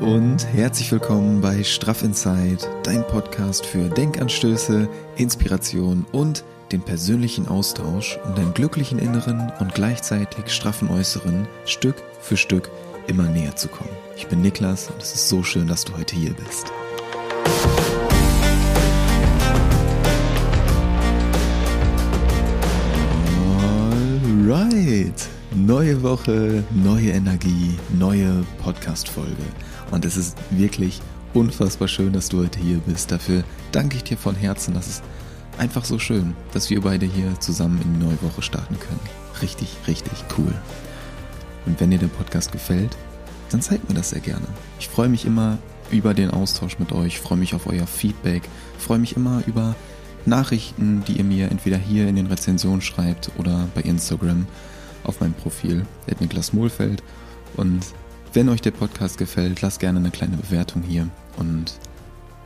und herzlich willkommen bei Straff Inside, dein Podcast für Denkanstöße, Inspiration und den persönlichen Austausch, um deinem glücklichen Inneren und gleichzeitig straffen Äußeren Stück für Stück immer näher zu kommen. Ich bin Niklas und es ist so schön, dass du heute hier bist. Alright. Neue Woche, neue Energie, neue Podcast-Folge. Und es ist wirklich unfassbar schön, dass du heute hier bist. Dafür danke ich dir von Herzen. Das ist einfach so schön, dass wir beide hier zusammen in die neue Woche starten können. Richtig, richtig cool. Und wenn dir der Podcast gefällt, dann zeigt mir das sehr gerne. Ich freue mich immer über den Austausch mit euch, freue mich auf euer Feedback, freue mich immer über Nachrichten, die ihr mir entweder hier in den Rezensionen schreibt oder bei Instagram auf meinem Profil, Niklas Mohlfeld. Und wenn euch der Podcast gefällt, lasst gerne eine kleine Bewertung hier. Und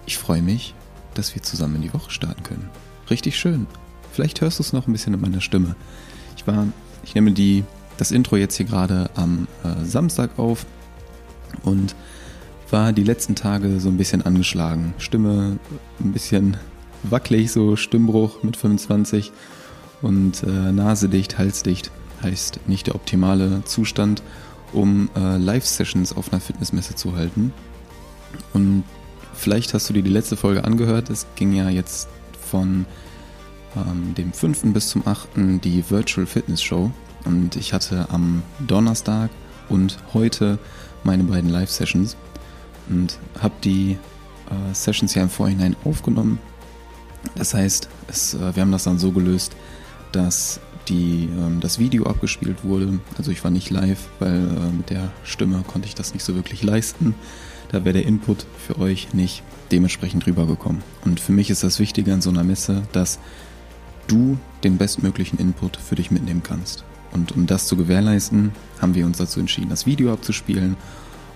ich freue mich, dass wir zusammen in die Woche starten können. Richtig schön. Vielleicht hörst du es noch ein bisschen in meiner Stimme. Ich war, ich nehme die, das Intro jetzt hier gerade am äh, Samstag auf und war die letzten Tage so ein bisschen angeschlagen. Stimme ein bisschen wackelig, so Stimmbruch mit 25 und äh, Nase dicht, Hals heißt nicht der optimale Zustand, um äh, Live-Sessions auf einer Fitnessmesse zu halten. Und vielleicht hast du dir die letzte Folge angehört. Es ging ja jetzt von ähm, dem 5. bis zum 8. die Virtual Fitness Show. Und ich hatte am Donnerstag und heute meine beiden Live-Sessions und habe die äh, Sessions ja im Vorhinein aufgenommen. Das heißt, es, äh, wir haben das dann so gelöst, dass die, ähm, das Video abgespielt wurde. Also ich war nicht live, weil äh, mit der Stimme konnte ich das nicht so wirklich leisten. Da wäre der Input für euch nicht dementsprechend rübergekommen. Und für mich ist das Wichtige an so einer Messe, dass du den bestmöglichen Input für dich mitnehmen kannst. Und um das zu gewährleisten, haben wir uns dazu entschieden, das Video abzuspielen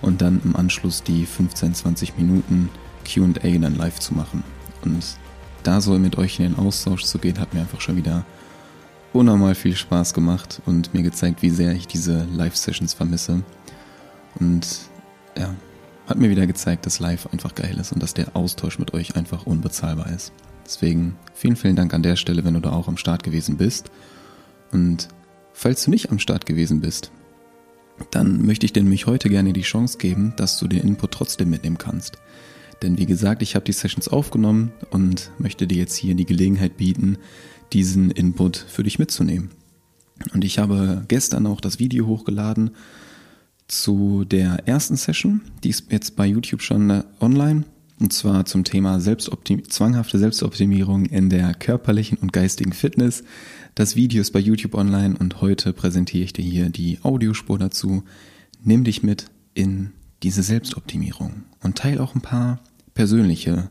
und dann im Anschluss die 15, 20 Minuten QA dann live zu machen. Und da so mit euch in den Austausch zu gehen, hat mir einfach schon wieder unnormal viel Spaß gemacht und mir gezeigt, wie sehr ich diese Live-Sessions vermisse. Und ja, hat mir wieder gezeigt, dass Live einfach geil ist und dass der Austausch mit euch einfach unbezahlbar ist. Deswegen vielen, vielen Dank an der Stelle, wenn du da auch am Start gewesen bist. Und falls du nicht am Start gewesen bist, dann möchte ich dir nämlich heute gerne die Chance geben, dass du den Input trotzdem mitnehmen kannst. Denn wie gesagt, ich habe die Sessions aufgenommen und möchte dir jetzt hier die Gelegenheit bieten, diesen Input für dich mitzunehmen. Und ich habe gestern auch das Video hochgeladen zu der ersten Session, die ist jetzt bei YouTube schon äh, online, und zwar zum Thema Selbstoptim zwanghafte Selbstoptimierung in der körperlichen und geistigen Fitness. Das Video ist bei YouTube online und heute präsentiere ich dir hier die Audiospur dazu. Nimm dich mit in diese Selbstoptimierung und teile auch ein paar persönliche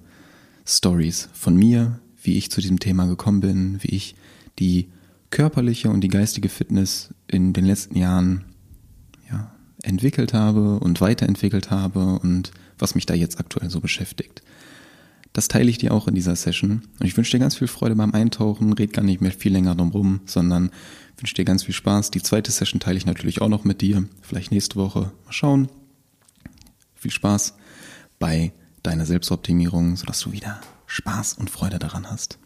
Stories von mir, wie ich zu diesem Thema gekommen bin, wie ich die körperliche und die geistige Fitness in den letzten Jahren ja, entwickelt habe und weiterentwickelt habe und was mich da jetzt aktuell so beschäftigt. Das teile ich dir auch in dieser Session und ich wünsche dir ganz viel Freude beim Eintauchen, red gar nicht mehr viel länger drum rum, sondern wünsche dir ganz viel Spaß. Die zweite Session teile ich natürlich auch noch mit dir, vielleicht nächste Woche. Mal schauen. Viel Spaß bei deiner Selbstoptimierung, sodass du wieder Spaß und Freude daran hast.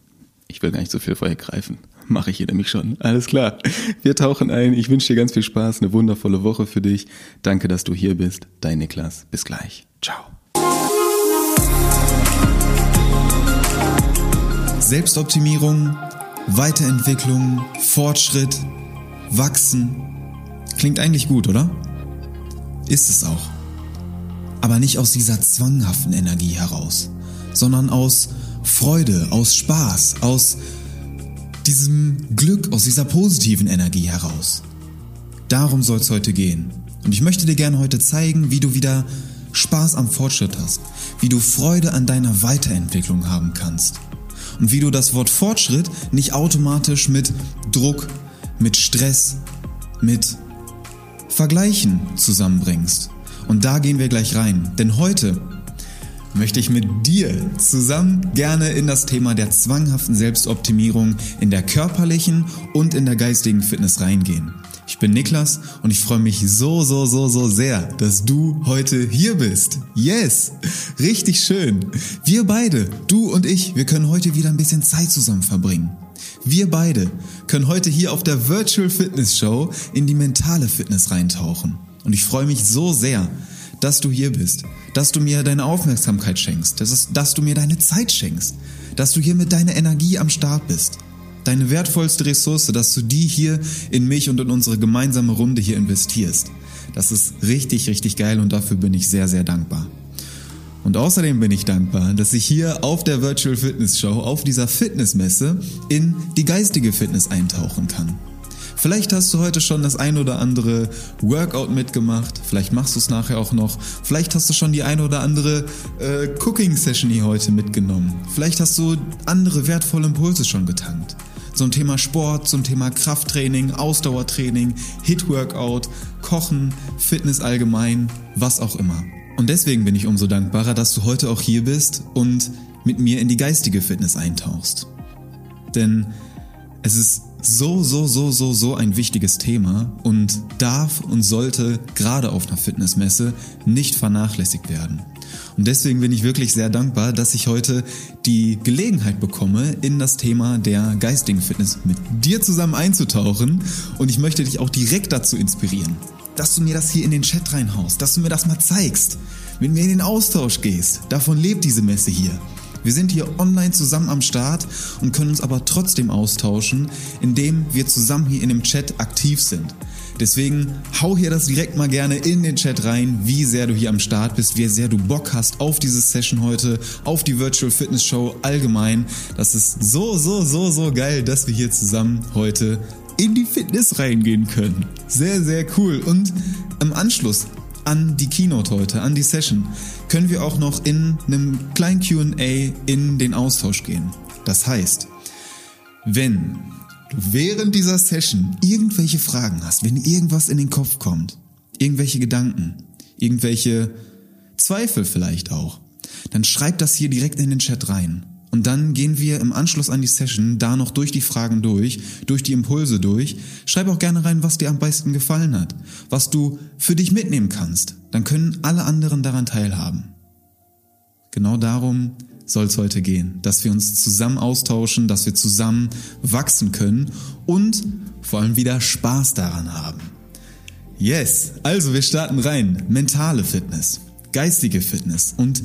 Ich will gar nicht so viel vorhergreifen. Mache ich hier nämlich schon. Alles klar. Wir tauchen ein. Ich wünsche dir ganz viel Spaß, eine wundervolle Woche für dich. Danke, dass du hier bist. Dein Niklas. Bis gleich. Ciao. Selbstoptimierung, Weiterentwicklung, Fortschritt, Wachsen. Klingt eigentlich gut, oder? Ist es auch. Aber nicht aus dieser zwanghaften Energie heraus sondern aus Freude, aus Spaß, aus diesem Glück, aus dieser positiven Energie heraus. Darum soll es heute gehen. Und ich möchte dir gerne heute zeigen, wie du wieder Spaß am Fortschritt hast, wie du Freude an deiner Weiterentwicklung haben kannst und wie du das Wort Fortschritt nicht automatisch mit Druck, mit Stress, mit Vergleichen zusammenbringst. Und da gehen wir gleich rein, denn heute möchte ich mit dir zusammen gerne in das Thema der zwanghaften Selbstoptimierung in der körperlichen und in der geistigen Fitness reingehen. Ich bin Niklas und ich freue mich so, so, so, so sehr, dass du heute hier bist. Yes, richtig schön. Wir beide, du und ich, wir können heute wieder ein bisschen Zeit zusammen verbringen. Wir beide können heute hier auf der Virtual Fitness Show in die mentale Fitness reintauchen. Und ich freue mich so sehr, dass du hier bist, dass du mir deine Aufmerksamkeit schenkst, dass, dass du mir deine Zeit schenkst, dass du hier mit deiner Energie am Start bist deine wertvollste Ressource, dass du die hier in mich und in unsere gemeinsame Runde hier investierst. Das ist richtig, richtig geil und dafür bin ich sehr, sehr dankbar. Und außerdem bin ich dankbar, dass ich hier auf der Virtual Fitness Show, auf dieser Fitnessmesse, in die geistige Fitness eintauchen kann. Vielleicht hast du heute schon das ein oder andere Workout mitgemacht, vielleicht machst du es nachher auch noch, vielleicht hast du schon die ein oder andere äh, Cooking Session hier heute mitgenommen, vielleicht hast du andere wertvolle Impulse schon getankt zum Thema Sport, zum Thema Krafttraining, Ausdauertraining, Hit-Workout, Kochen, Fitness allgemein, was auch immer. Und deswegen bin ich umso dankbarer, dass du heute auch hier bist und mit mir in die geistige Fitness eintauchst. Denn es ist so, so, so, so, so ein wichtiges Thema und darf und sollte gerade auf einer Fitnessmesse nicht vernachlässigt werden. Und deswegen bin ich wirklich sehr dankbar, dass ich heute die Gelegenheit bekomme, in das Thema der geistigen Fitness mit dir zusammen einzutauchen. Und ich möchte dich auch direkt dazu inspirieren, dass du mir das hier in den Chat reinhaust, dass du mir das mal zeigst, mit mir in den Austausch gehst. Davon lebt diese Messe hier. Wir sind hier online zusammen am Start und können uns aber trotzdem austauschen, indem wir zusammen hier in dem Chat aktiv sind. Deswegen hau hier das direkt mal gerne in den Chat rein, wie sehr du hier am Start bist, wie sehr du Bock hast auf diese Session heute, auf die Virtual Fitness Show allgemein. Das ist so, so, so, so geil, dass wir hier zusammen heute in die Fitness reingehen können. Sehr, sehr cool. Und im Anschluss an die Keynote heute, an die Session, können wir auch noch in einem kleinen QA in den Austausch gehen. Das heißt, wenn während dieser Session irgendwelche Fragen hast, wenn irgendwas in den Kopf kommt, irgendwelche Gedanken, irgendwelche Zweifel vielleicht auch, dann schreib das hier direkt in den Chat rein. Und dann gehen wir im Anschluss an die Session da noch durch die Fragen durch, durch die Impulse durch. Schreib auch gerne rein, was dir am besten gefallen hat, was du für dich mitnehmen kannst. Dann können alle anderen daran teilhaben. Genau darum soll es heute gehen, dass wir uns zusammen austauschen, dass wir zusammen wachsen können und vor allem wieder Spaß daran haben. Yes, also wir starten rein. Mentale Fitness, geistige Fitness und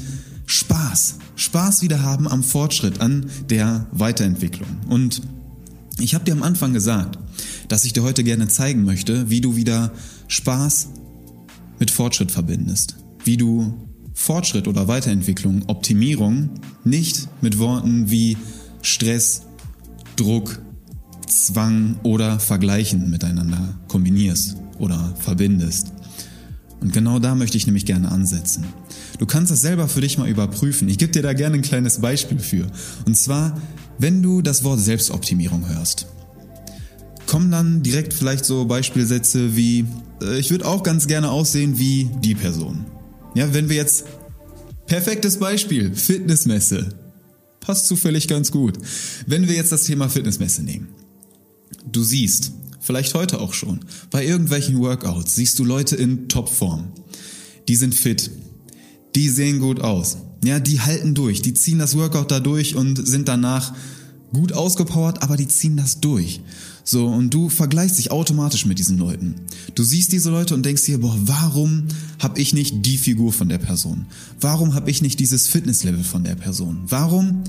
Spaß. Spaß wieder haben am Fortschritt, an der Weiterentwicklung. Und ich habe dir am Anfang gesagt, dass ich dir heute gerne zeigen möchte, wie du wieder Spaß mit Fortschritt verbindest. Wie du Fortschritt oder Weiterentwicklung, Optimierung nicht mit Worten wie Stress, Druck, Zwang oder Vergleichen miteinander kombinierst oder verbindest. Und genau da möchte ich nämlich gerne ansetzen. Du kannst das selber für dich mal überprüfen. Ich gebe dir da gerne ein kleines Beispiel für. Und zwar, wenn du das Wort Selbstoptimierung hörst. Kommen dann direkt vielleicht so Beispielsätze wie, äh, ich würde auch ganz gerne aussehen wie die Person. Ja, wenn wir jetzt perfektes Beispiel, Fitnessmesse. Passt zufällig ganz gut. Wenn wir jetzt das Thema Fitnessmesse nehmen. Du siehst, vielleicht heute auch schon, bei irgendwelchen Workouts siehst du Leute in Topform. Die sind fit. Die sehen gut aus. Ja, die halten durch. Die ziehen das Workout da durch und sind danach gut ausgepowert, aber die ziehen das durch. So, und du vergleichst dich automatisch mit diesen Leuten. Du siehst diese Leute und denkst dir, boah, warum habe ich nicht die Figur von der Person? Warum habe ich nicht dieses Fitnesslevel von der Person? Warum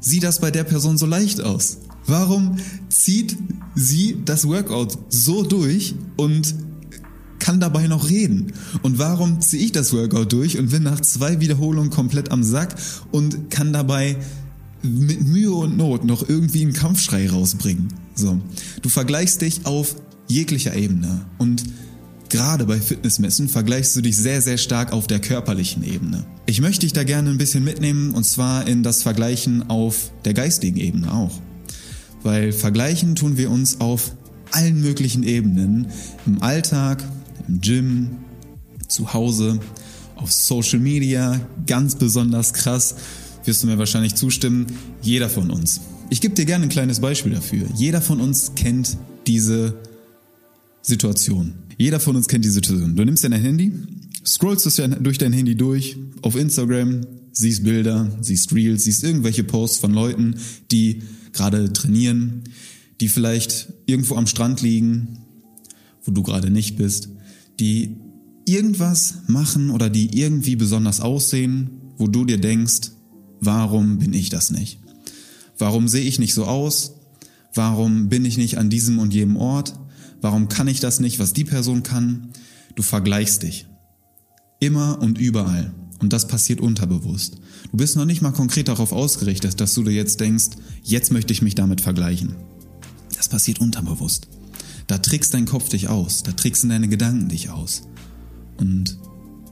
sieht das bei der Person so leicht aus? Warum zieht sie das Workout so durch und kann dabei noch reden? Und warum ziehe ich das Workout durch und bin nach zwei Wiederholungen komplett am Sack und kann dabei mit Mühe und Not noch irgendwie einen Kampfschrei rausbringen. So. Du vergleichst dich auf jeglicher Ebene und gerade bei Fitnessmessen vergleichst du dich sehr, sehr stark auf der körperlichen Ebene. Ich möchte dich da gerne ein bisschen mitnehmen und zwar in das Vergleichen auf der geistigen Ebene auch. Weil vergleichen tun wir uns auf allen möglichen Ebenen. Im Alltag, im Gym, zu Hause, auf Social Media, ganz besonders krass wirst du mir wahrscheinlich zustimmen, jeder von uns. Ich gebe dir gerne ein kleines Beispiel dafür. Jeder von uns kennt diese Situation. Jeder von uns kennt die Situation. Du nimmst dein Handy, scrollst es durch dein Handy durch, auf Instagram, siehst Bilder, siehst Reels, siehst irgendwelche Posts von Leuten, die gerade trainieren, die vielleicht irgendwo am Strand liegen, wo du gerade nicht bist, die irgendwas machen oder die irgendwie besonders aussehen, wo du dir denkst, warum bin ich das nicht? Warum sehe ich nicht so aus? Warum bin ich nicht an diesem und jedem Ort? Warum kann ich das nicht, was die Person kann? Du vergleichst dich. Immer und überall. Und das passiert unterbewusst. Du bist noch nicht mal konkret darauf ausgerichtet, dass du dir jetzt denkst, jetzt möchte ich mich damit vergleichen. Das passiert unterbewusst. Da trickst dein Kopf dich aus, da tricksen deine Gedanken dich aus. Und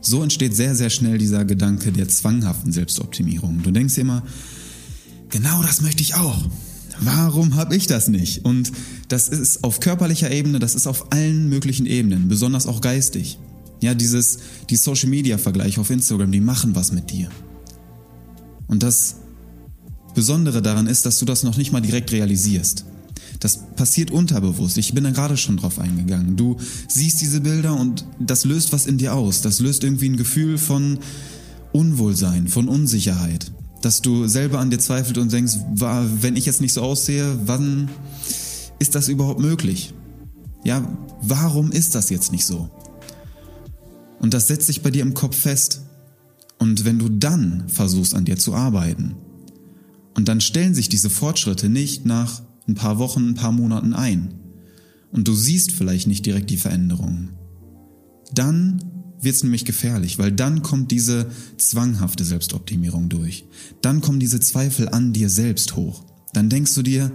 so entsteht sehr, sehr schnell dieser Gedanke der zwanghaften Selbstoptimierung. Du denkst immer, genau das möchte ich auch. Warum habe ich das nicht? Und das ist auf körperlicher Ebene, das ist auf allen möglichen Ebenen, besonders auch geistig. Ja, dieses, die Social Media Vergleiche auf Instagram, die machen was mit dir. Und das Besondere daran ist, dass du das noch nicht mal direkt realisierst. Das passiert unterbewusst. Ich bin da gerade schon drauf eingegangen. Du siehst diese Bilder und das löst was in dir aus. Das löst irgendwie ein Gefühl von Unwohlsein, von Unsicherheit. Dass du selber an dir zweifelst und denkst, wenn ich jetzt nicht so aussehe, wann ist das überhaupt möglich? Ja, warum ist das jetzt nicht so? Und das setzt sich bei dir im Kopf fest. Und wenn du dann versuchst an dir zu arbeiten, und dann stellen sich diese Fortschritte nicht nach ein paar Wochen, ein paar Monaten ein und du siehst vielleicht nicht direkt die Veränderungen, dann wird es nämlich gefährlich, weil dann kommt diese zwanghafte Selbstoptimierung durch. Dann kommen diese Zweifel an dir selbst hoch. Dann denkst du dir,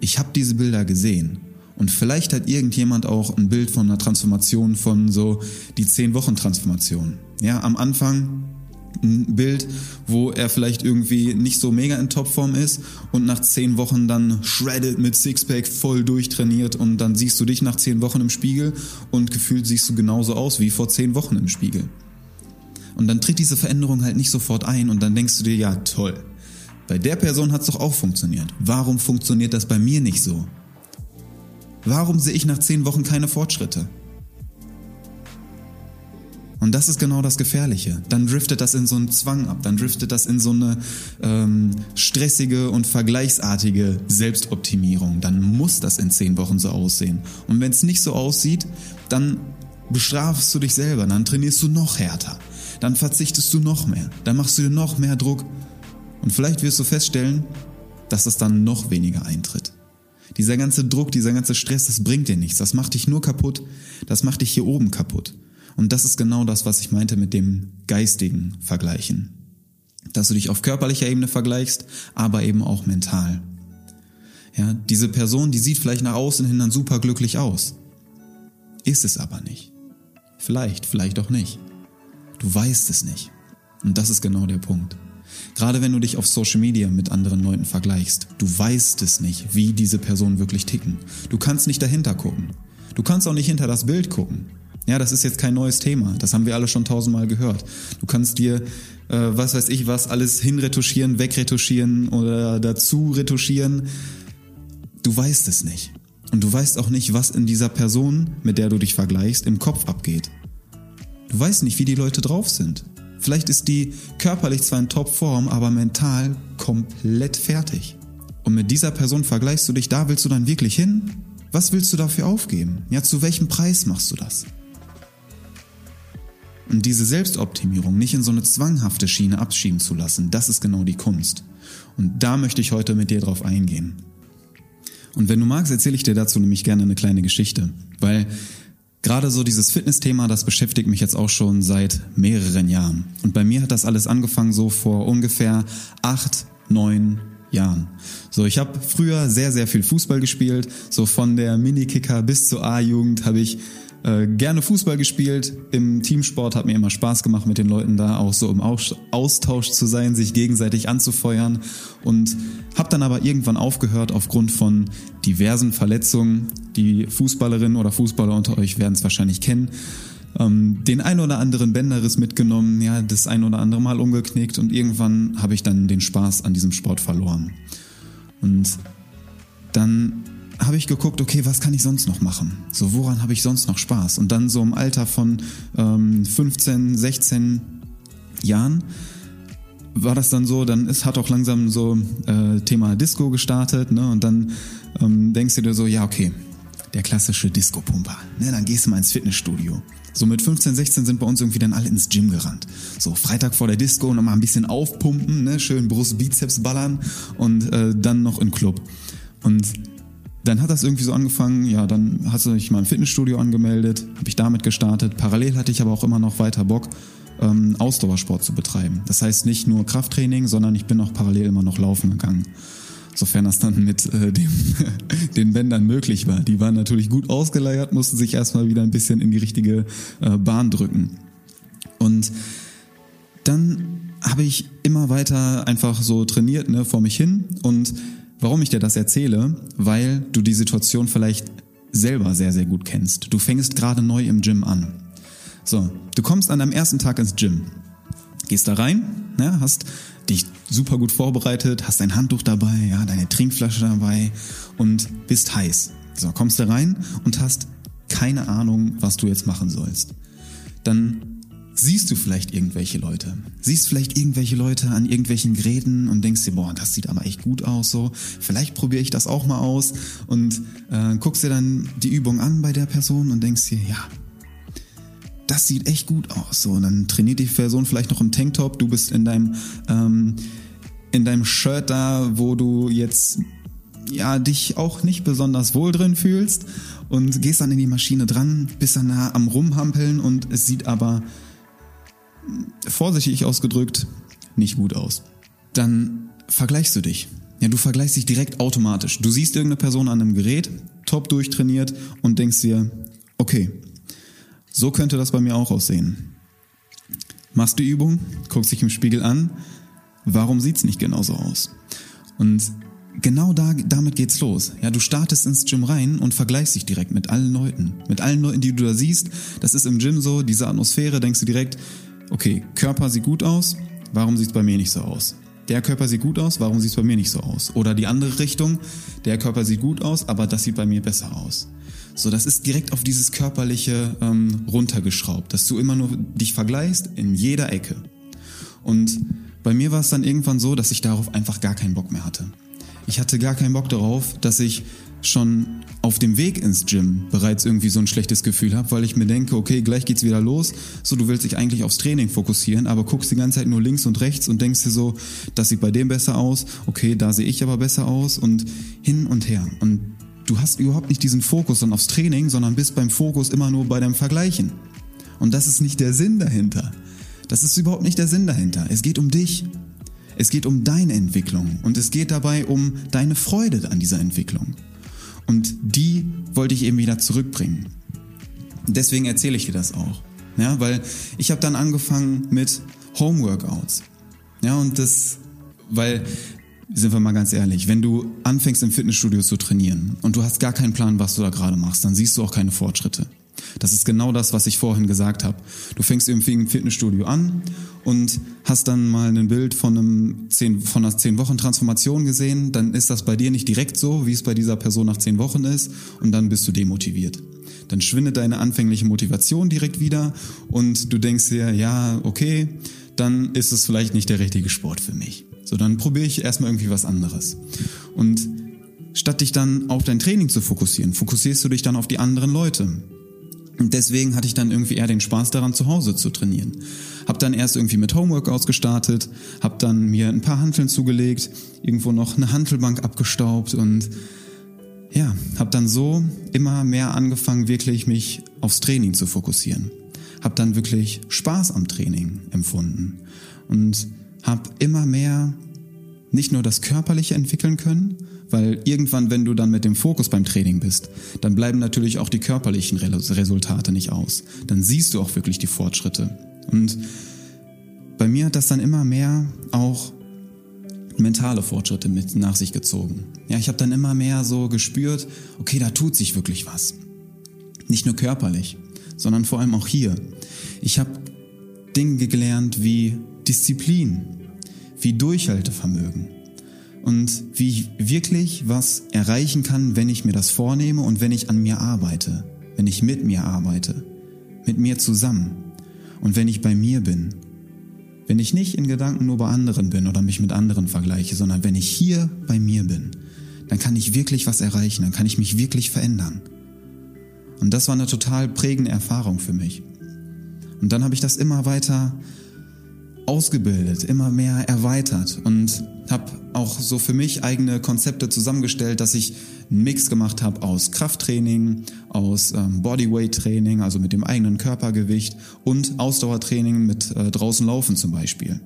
ich habe diese Bilder gesehen. Und vielleicht hat irgendjemand auch ein Bild von einer Transformation von so die 10 Wochen Transformation. Ja, am Anfang ein Bild, wo er vielleicht irgendwie nicht so mega in Topform ist und nach zehn Wochen dann shredded mit Sixpack voll durchtrainiert und dann siehst du dich nach zehn Wochen im Spiegel und gefühlt siehst du genauso aus wie vor zehn Wochen im Spiegel. Und dann tritt diese Veränderung halt nicht sofort ein und dann denkst du dir, ja toll, bei der Person hat es doch auch funktioniert. Warum funktioniert das bei mir nicht so? Warum sehe ich nach zehn Wochen keine Fortschritte? Und das ist genau das Gefährliche. Dann driftet das in so einen Zwang ab, dann driftet das in so eine ähm, stressige und vergleichsartige Selbstoptimierung. Dann muss das in zehn Wochen so aussehen. Und wenn es nicht so aussieht, dann bestrafst du dich selber, dann trainierst du noch härter, dann verzichtest du noch mehr, dann machst du dir noch mehr Druck. Und vielleicht wirst du feststellen, dass es dann noch weniger eintritt. Dieser ganze Druck, dieser ganze Stress, das bringt dir nichts. Das macht dich nur kaputt. Das macht dich hier oben kaputt. Und das ist genau das, was ich meinte mit dem geistigen Vergleichen. Dass du dich auf körperlicher Ebene vergleichst, aber eben auch mental. Ja, diese Person, die sieht vielleicht nach außen hin dann super glücklich aus. Ist es aber nicht. Vielleicht, vielleicht auch nicht. Du weißt es nicht. Und das ist genau der Punkt. Gerade wenn du dich auf Social Media mit anderen Leuten vergleichst, du weißt es nicht, wie diese Personen wirklich ticken. Du kannst nicht dahinter gucken. Du kannst auch nicht hinter das Bild gucken. Ja, das ist jetzt kein neues Thema. Das haben wir alle schon tausendmal gehört. Du kannst dir, äh, was weiß ich was, alles hinretuschieren, wegretuschieren oder dazu retuschieren. Du weißt es nicht. Und du weißt auch nicht, was in dieser Person, mit der du dich vergleichst, im Kopf abgeht. Du weißt nicht, wie die Leute drauf sind. Vielleicht ist die körperlich zwar in Topform, aber mental komplett fertig. Und mit dieser Person vergleichst du dich, da willst du dann wirklich hin? Was willst du dafür aufgeben? Ja, zu welchem Preis machst du das? Diese Selbstoptimierung nicht in so eine zwanghafte Schiene abschieben zu lassen, das ist genau die Kunst. Und da möchte ich heute mit dir drauf eingehen. Und wenn du magst, erzähle ich dir dazu nämlich gerne eine kleine Geschichte, weil gerade so dieses Fitness-Thema, das beschäftigt mich jetzt auch schon seit mehreren Jahren. Und bei mir hat das alles angefangen so vor ungefähr acht, neun Jahren. So, ich habe früher sehr, sehr viel Fußball gespielt. So von der Minikicker bis zur A-Jugend habe ich äh, gerne Fußball gespielt. Im Teamsport hat mir immer Spaß gemacht, mit den Leuten da auch so im Austausch zu sein, sich gegenseitig anzufeuern. Und habe dann aber irgendwann aufgehört aufgrund von diversen Verletzungen. Die Fußballerinnen oder Fußballer unter euch werden es wahrscheinlich kennen. Ähm, den ein oder anderen Bänderriss mitgenommen, ja, das ein oder andere Mal umgeknickt und irgendwann habe ich dann den Spaß an diesem Sport verloren. Und dann habe ich geguckt, okay, was kann ich sonst noch machen? So, woran habe ich sonst noch Spaß? Und dann so im Alter von ähm, 15, 16 Jahren war das dann so, dann ist, hat auch langsam so äh, Thema Disco gestartet, ne? Und dann ähm, denkst du dir so, ja, okay, der klassische Disco-Pumper. Ne? Dann gehst du mal ins Fitnessstudio. So mit 15, 16 sind bei uns irgendwie dann alle ins Gym gerannt. So Freitag vor der Disco nochmal ein bisschen aufpumpen, ne? schön Brust, Bizeps ballern und äh, dann noch in Club. Und dann hat das irgendwie so angefangen, ja, dann hast du dich mal im Fitnessstudio angemeldet, habe ich damit gestartet. Parallel hatte ich aber auch immer noch weiter Bock, ähm, Ausdauersport zu betreiben. Das heißt nicht nur Krafttraining, sondern ich bin auch parallel immer noch laufen gegangen. Sofern das dann mit äh, dem, den Bändern möglich war. Die waren natürlich gut ausgeleiert, mussten sich erstmal wieder ein bisschen in die richtige äh, Bahn drücken. Und dann habe ich immer weiter einfach so trainiert, ne, vor mich hin und Warum ich dir das erzähle? Weil du die Situation vielleicht selber sehr, sehr gut kennst. Du fängst gerade neu im Gym an. So, du kommst an deinem ersten Tag ins Gym. Gehst da rein, ja, hast dich super gut vorbereitet, hast dein Handtuch dabei, ja, deine Trinkflasche dabei und bist heiß. So, kommst da rein und hast keine Ahnung, was du jetzt machen sollst. Dann siehst du vielleicht irgendwelche Leute. Siehst vielleicht irgendwelche Leute an irgendwelchen Geräten und denkst dir, boah, das sieht aber echt gut aus, so. Vielleicht probiere ich das auch mal aus und äh, guckst dir dann die Übung an bei der Person und denkst dir, ja, das sieht echt gut aus. So, und dann trainiert die Person vielleicht noch im Tanktop, du bist in deinem, ähm, in deinem Shirt da, wo du jetzt ja, dich auch nicht besonders wohl drin fühlst und gehst dann in die Maschine dran, bist dann nah am Rumhampeln und es sieht aber vorsichtig ausgedrückt, nicht gut aus. Dann vergleichst du dich. Ja, du vergleichst dich direkt automatisch. Du siehst irgendeine Person an einem Gerät, top durchtrainiert und denkst dir, okay, so könnte das bei mir auch aussehen. Machst die Übung, guckst dich im Spiegel an, warum sieht's nicht genauso aus? Und genau da, damit geht's los. Ja, du startest ins Gym rein und vergleichst dich direkt mit allen Leuten. Mit allen Leuten, die du da siehst. Das ist im Gym so, diese Atmosphäre, denkst du direkt, okay, Körper sieht gut aus, warum sieht es bei mir nicht so aus? Der Körper sieht gut aus, warum sieht es bei mir nicht so aus? Oder die andere Richtung, der Körper sieht gut aus, aber das sieht bei mir besser aus. So, das ist direkt auf dieses Körperliche ähm, runtergeschraubt, dass du immer nur dich vergleichst in jeder Ecke. Und bei mir war es dann irgendwann so, dass ich darauf einfach gar keinen Bock mehr hatte. Ich hatte gar keinen Bock darauf, dass ich schon auf dem Weg ins Gym bereits irgendwie so ein schlechtes Gefühl habe, weil ich mir denke, okay, gleich geht's wieder los. So, du willst dich eigentlich aufs Training fokussieren, aber guckst die ganze Zeit nur links und rechts und denkst dir so, das sieht bei dem besser aus, okay, da sehe ich aber besser aus und hin und her. Und du hast überhaupt nicht diesen Fokus dann aufs Training, sondern bist beim Fokus immer nur bei deinem Vergleichen. Und das ist nicht der Sinn dahinter. Das ist überhaupt nicht der Sinn dahinter. Es geht um dich. Es geht um deine Entwicklung und es geht dabei um deine Freude an dieser Entwicklung. Und die wollte ich eben wieder zurückbringen. Deswegen erzähle ich dir das auch. Ja, weil ich habe dann angefangen mit Homeworkouts. Ja, und das, weil, sind wir mal ganz ehrlich, wenn du anfängst im Fitnessstudio zu trainieren und du hast gar keinen Plan, was du da gerade machst, dann siehst du auch keine Fortschritte. Das ist genau das, was ich vorhin gesagt habe. Du fängst irgendwie im Fitnessstudio an und hast dann mal ein Bild von, einem 10, von einer 10 Wochen Transformation gesehen, dann ist das bei dir nicht direkt so, wie es bei dieser Person nach 10 Wochen ist und dann bist du demotiviert. Dann schwindet deine anfängliche Motivation direkt wieder und du denkst dir, ja, okay, dann ist es vielleicht nicht der richtige Sport für mich. So, dann probiere ich erstmal irgendwie was anderes. Und statt dich dann auf dein Training zu fokussieren, fokussierst du dich dann auf die anderen Leute. Und deswegen hatte ich dann irgendwie eher den Spaß daran, zu Hause zu trainieren. Hab dann erst irgendwie mit Homeworkouts gestartet, hab dann mir ein paar Hanteln zugelegt, irgendwo noch eine Hantelbank abgestaubt und ja, hab dann so immer mehr angefangen, wirklich mich aufs Training zu fokussieren. Hab dann wirklich Spaß am Training empfunden und hab immer mehr nicht nur das Körperliche entwickeln können, weil irgendwann, wenn du dann mit dem Fokus beim Training bist, dann bleiben natürlich auch die körperlichen Resultate nicht aus. Dann siehst du auch wirklich die Fortschritte. Und bei mir hat das dann immer mehr auch mentale Fortschritte mit nach sich gezogen. Ja, ich habe dann immer mehr so gespürt, okay, da tut sich wirklich was. Nicht nur körperlich, sondern vor allem auch hier. Ich habe Dinge gelernt wie Disziplin, wie Durchhaltevermögen, und wie ich wirklich was erreichen kann, wenn ich mir das vornehme und wenn ich an mir arbeite, wenn ich mit mir arbeite, mit mir zusammen und wenn ich bei mir bin. Wenn ich nicht in Gedanken nur bei anderen bin oder mich mit anderen vergleiche, sondern wenn ich hier bei mir bin, dann kann ich wirklich was erreichen, dann kann ich mich wirklich verändern. Und das war eine total prägende Erfahrung für mich. Und dann habe ich das immer weiter ausgebildet, immer mehr erweitert und habe auch so für mich eigene Konzepte zusammengestellt, dass ich einen Mix gemacht habe aus Krafttraining, aus ähm, Bodyweight-Training, also mit dem eigenen Körpergewicht und Ausdauertraining mit äh, draußen laufen zum Beispiel.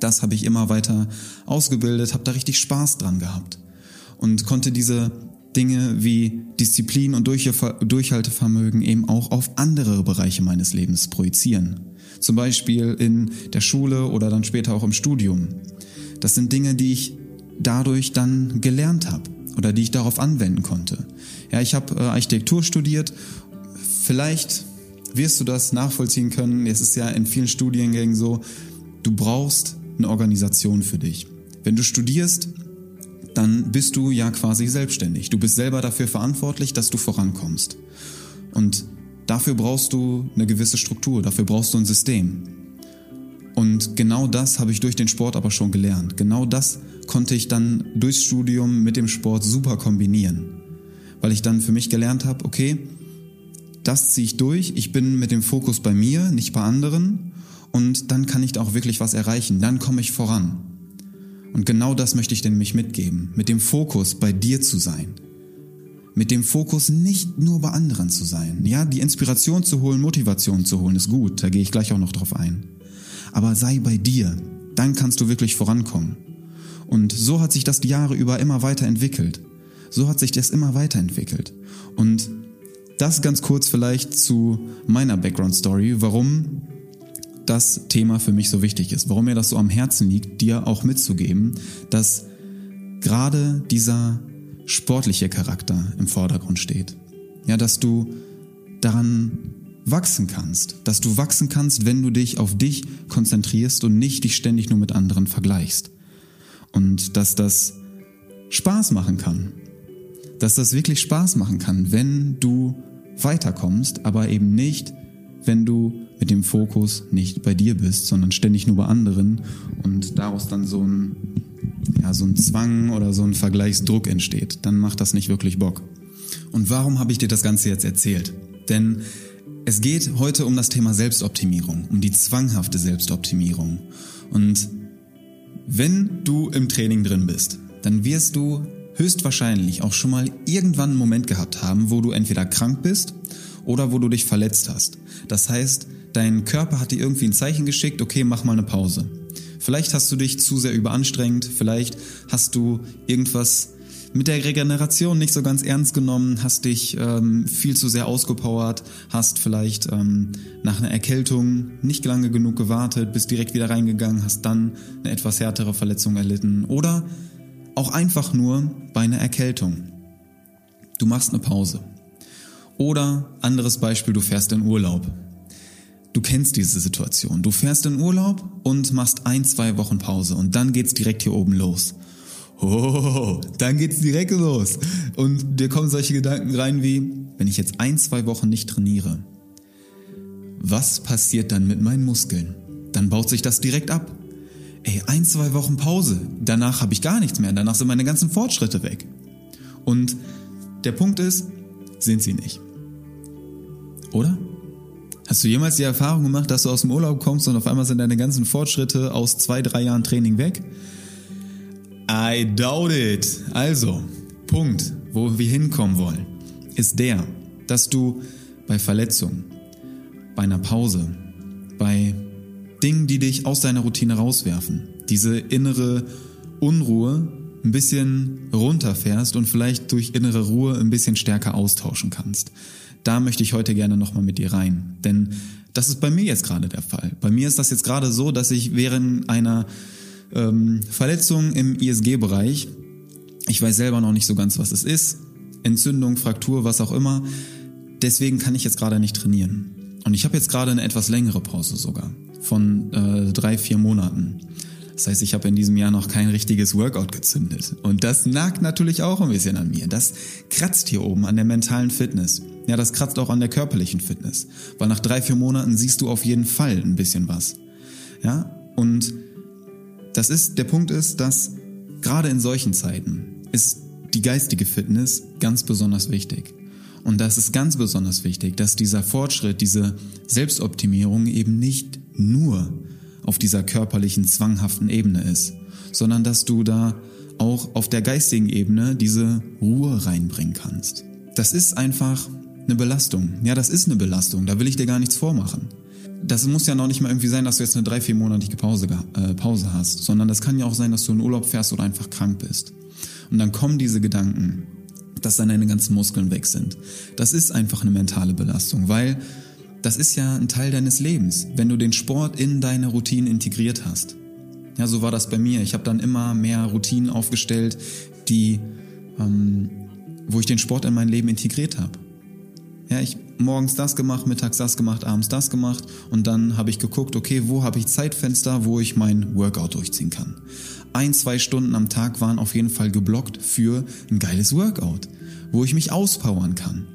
Das habe ich immer weiter ausgebildet, habe da richtig Spaß dran gehabt und konnte diese Dinge wie Disziplin und Durchhaltevermögen eben auch auf andere Bereiche meines Lebens projizieren. Zum Beispiel in der Schule oder dann später auch im Studium. Das sind Dinge, die ich dadurch dann gelernt habe oder die ich darauf anwenden konnte. Ja, ich habe äh, Architektur studiert. Vielleicht wirst du das nachvollziehen können. Es ist ja in vielen Studiengängen so, du brauchst eine Organisation für dich. Wenn du studierst, dann bist du ja quasi selbstständig. Du bist selber dafür verantwortlich, dass du vorankommst. Und dafür brauchst du eine gewisse Struktur, dafür brauchst du ein System. Und genau das habe ich durch den Sport aber schon gelernt. Genau das konnte ich dann durchs Studium mit dem Sport super kombinieren. Weil ich dann für mich gelernt habe, okay, das ziehe ich durch, ich bin mit dem Fokus bei mir, nicht bei anderen und dann kann ich da auch wirklich was erreichen, dann komme ich voran. Und genau das möchte ich denn mich mitgeben, mit dem Fokus bei dir zu sein. Mit dem Fokus nicht nur bei anderen zu sein. Ja, die Inspiration zu holen, Motivation zu holen, ist gut, da gehe ich gleich auch noch drauf ein. Aber sei bei dir, dann kannst du wirklich vorankommen. Und so hat sich das die Jahre über immer weiterentwickelt. So hat sich das immer weiterentwickelt. Und das ganz kurz vielleicht zu meiner Background Story, warum das Thema für mich so wichtig ist, warum mir das so am Herzen liegt, dir auch mitzugeben, dass gerade dieser sportliche Charakter im Vordergrund steht. Ja, dass du daran wachsen kannst, dass du wachsen kannst, wenn du dich auf dich konzentrierst und nicht dich ständig nur mit anderen vergleichst. Und dass das Spaß machen kann. Dass das wirklich Spaß machen kann, wenn du weiterkommst, aber eben nicht, wenn du mit dem Fokus nicht bei dir bist, sondern ständig nur bei anderen und daraus dann so ein, ja, so ein Zwang oder so ein Vergleichsdruck entsteht, dann macht das nicht wirklich Bock. Und warum habe ich dir das Ganze jetzt erzählt? Denn es geht heute um das Thema Selbstoptimierung, um die zwanghafte Selbstoptimierung. Und wenn du im Training drin bist, dann wirst du höchstwahrscheinlich auch schon mal irgendwann einen Moment gehabt haben, wo du entweder krank bist oder wo du dich verletzt hast. Das heißt, Dein Körper hat dir irgendwie ein Zeichen geschickt, okay, mach mal eine Pause. Vielleicht hast du dich zu sehr überanstrengt, vielleicht hast du irgendwas mit der Regeneration nicht so ganz ernst genommen, hast dich ähm, viel zu sehr ausgepowert, hast vielleicht ähm, nach einer Erkältung nicht lange genug gewartet, bist direkt wieder reingegangen, hast dann eine etwas härtere Verletzung erlitten oder auch einfach nur bei einer Erkältung. Du machst eine Pause. Oder anderes Beispiel, du fährst in Urlaub. Du kennst diese Situation. Du fährst in Urlaub und machst ein, zwei Wochen Pause und dann geht's direkt hier oben los. Oh, dann geht's direkt los. Und dir kommen solche Gedanken rein wie, wenn ich jetzt ein, zwei Wochen nicht trainiere, was passiert dann mit meinen Muskeln? Dann baut sich das direkt ab. Ey, ein, zwei Wochen Pause. Danach habe ich gar nichts mehr. Danach sind meine ganzen Fortschritte weg. Und der Punkt ist, sind sie nicht. Oder? Hast du jemals die Erfahrung gemacht, dass du aus dem Urlaub kommst und auf einmal sind deine ganzen Fortschritte aus zwei, drei Jahren Training weg? I doubt it. Also, Punkt, wo wir hinkommen wollen, ist der, dass du bei Verletzungen, bei einer Pause, bei Dingen, die dich aus deiner Routine rauswerfen, diese innere Unruhe ein bisschen runterfährst und vielleicht durch innere Ruhe ein bisschen stärker austauschen kannst da möchte ich heute gerne nochmal mit dir rein. Denn das ist bei mir jetzt gerade der Fall. Bei mir ist das jetzt gerade so, dass ich während einer ähm, Verletzung im ISG-Bereich, ich weiß selber noch nicht so ganz, was es ist, Entzündung, Fraktur, was auch immer, deswegen kann ich jetzt gerade nicht trainieren. Und ich habe jetzt gerade eine etwas längere Pause sogar von äh, drei, vier Monaten. Das heißt, ich habe in diesem Jahr noch kein richtiges Workout gezündet. Und das nagt natürlich auch ein bisschen an mir. Das kratzt hier oben an der mentalen Fitness. Ja, das kratzt auch an der körperlichen Fitness. Weil nach drei, vier Monaten siehst du auf jeden Fall ein bisschen was. Ja, und das ist, der Punkt ist, dass gerade in solchen Zeiten ist die geistige Fitness ganz besonders wichtig. Und das ist ganz besonders wichtig, dass dieser Fortschritt, diese Selbstoptimierung eben nicht nur auf dieser körperlichen, zwanghaften Ebene ist, sondern dass du da auch auf der geistigen Ebene diese Ruhe reinbringen kannst. Das ist einfach eine Belastung. Ja, das ist eine Belastung. Da will ich dir gar nichts vormachen. Das muss ja noch nicht mal irgendwie sein, dass du jetzt eine drei, vier monatige Pause, äh, Pause hast, sondern das kann ja auch sein, dass du in Urlaub fährst oder einfach krank bist. Und dann kommen diese Gedanken, dass dann deine ganzen Muskeln weg sind. Das ist einfach eine mentale Belastung, weil das ist ja ein Teil deines Lebens, wenn du den Sport in deine Routine integriert hast. Ja, so war das bei mir. Ich habe dann immer mehr Routinen aufgestellt, die, ähm, wo ich den Sport in mein Leben integriert habe. Ja, ich morgens das gemacht, mittags das gemacht, abends das gemacht und dann habe ich geguckt, okay, wo habe ich Zeitfenster, wo ich mein Workout durchziehen kann. Ein, zwei Stunden am Tag waren auf jeden Fall geblockt für ein geiles Workout, wo ich mich auspowern kann,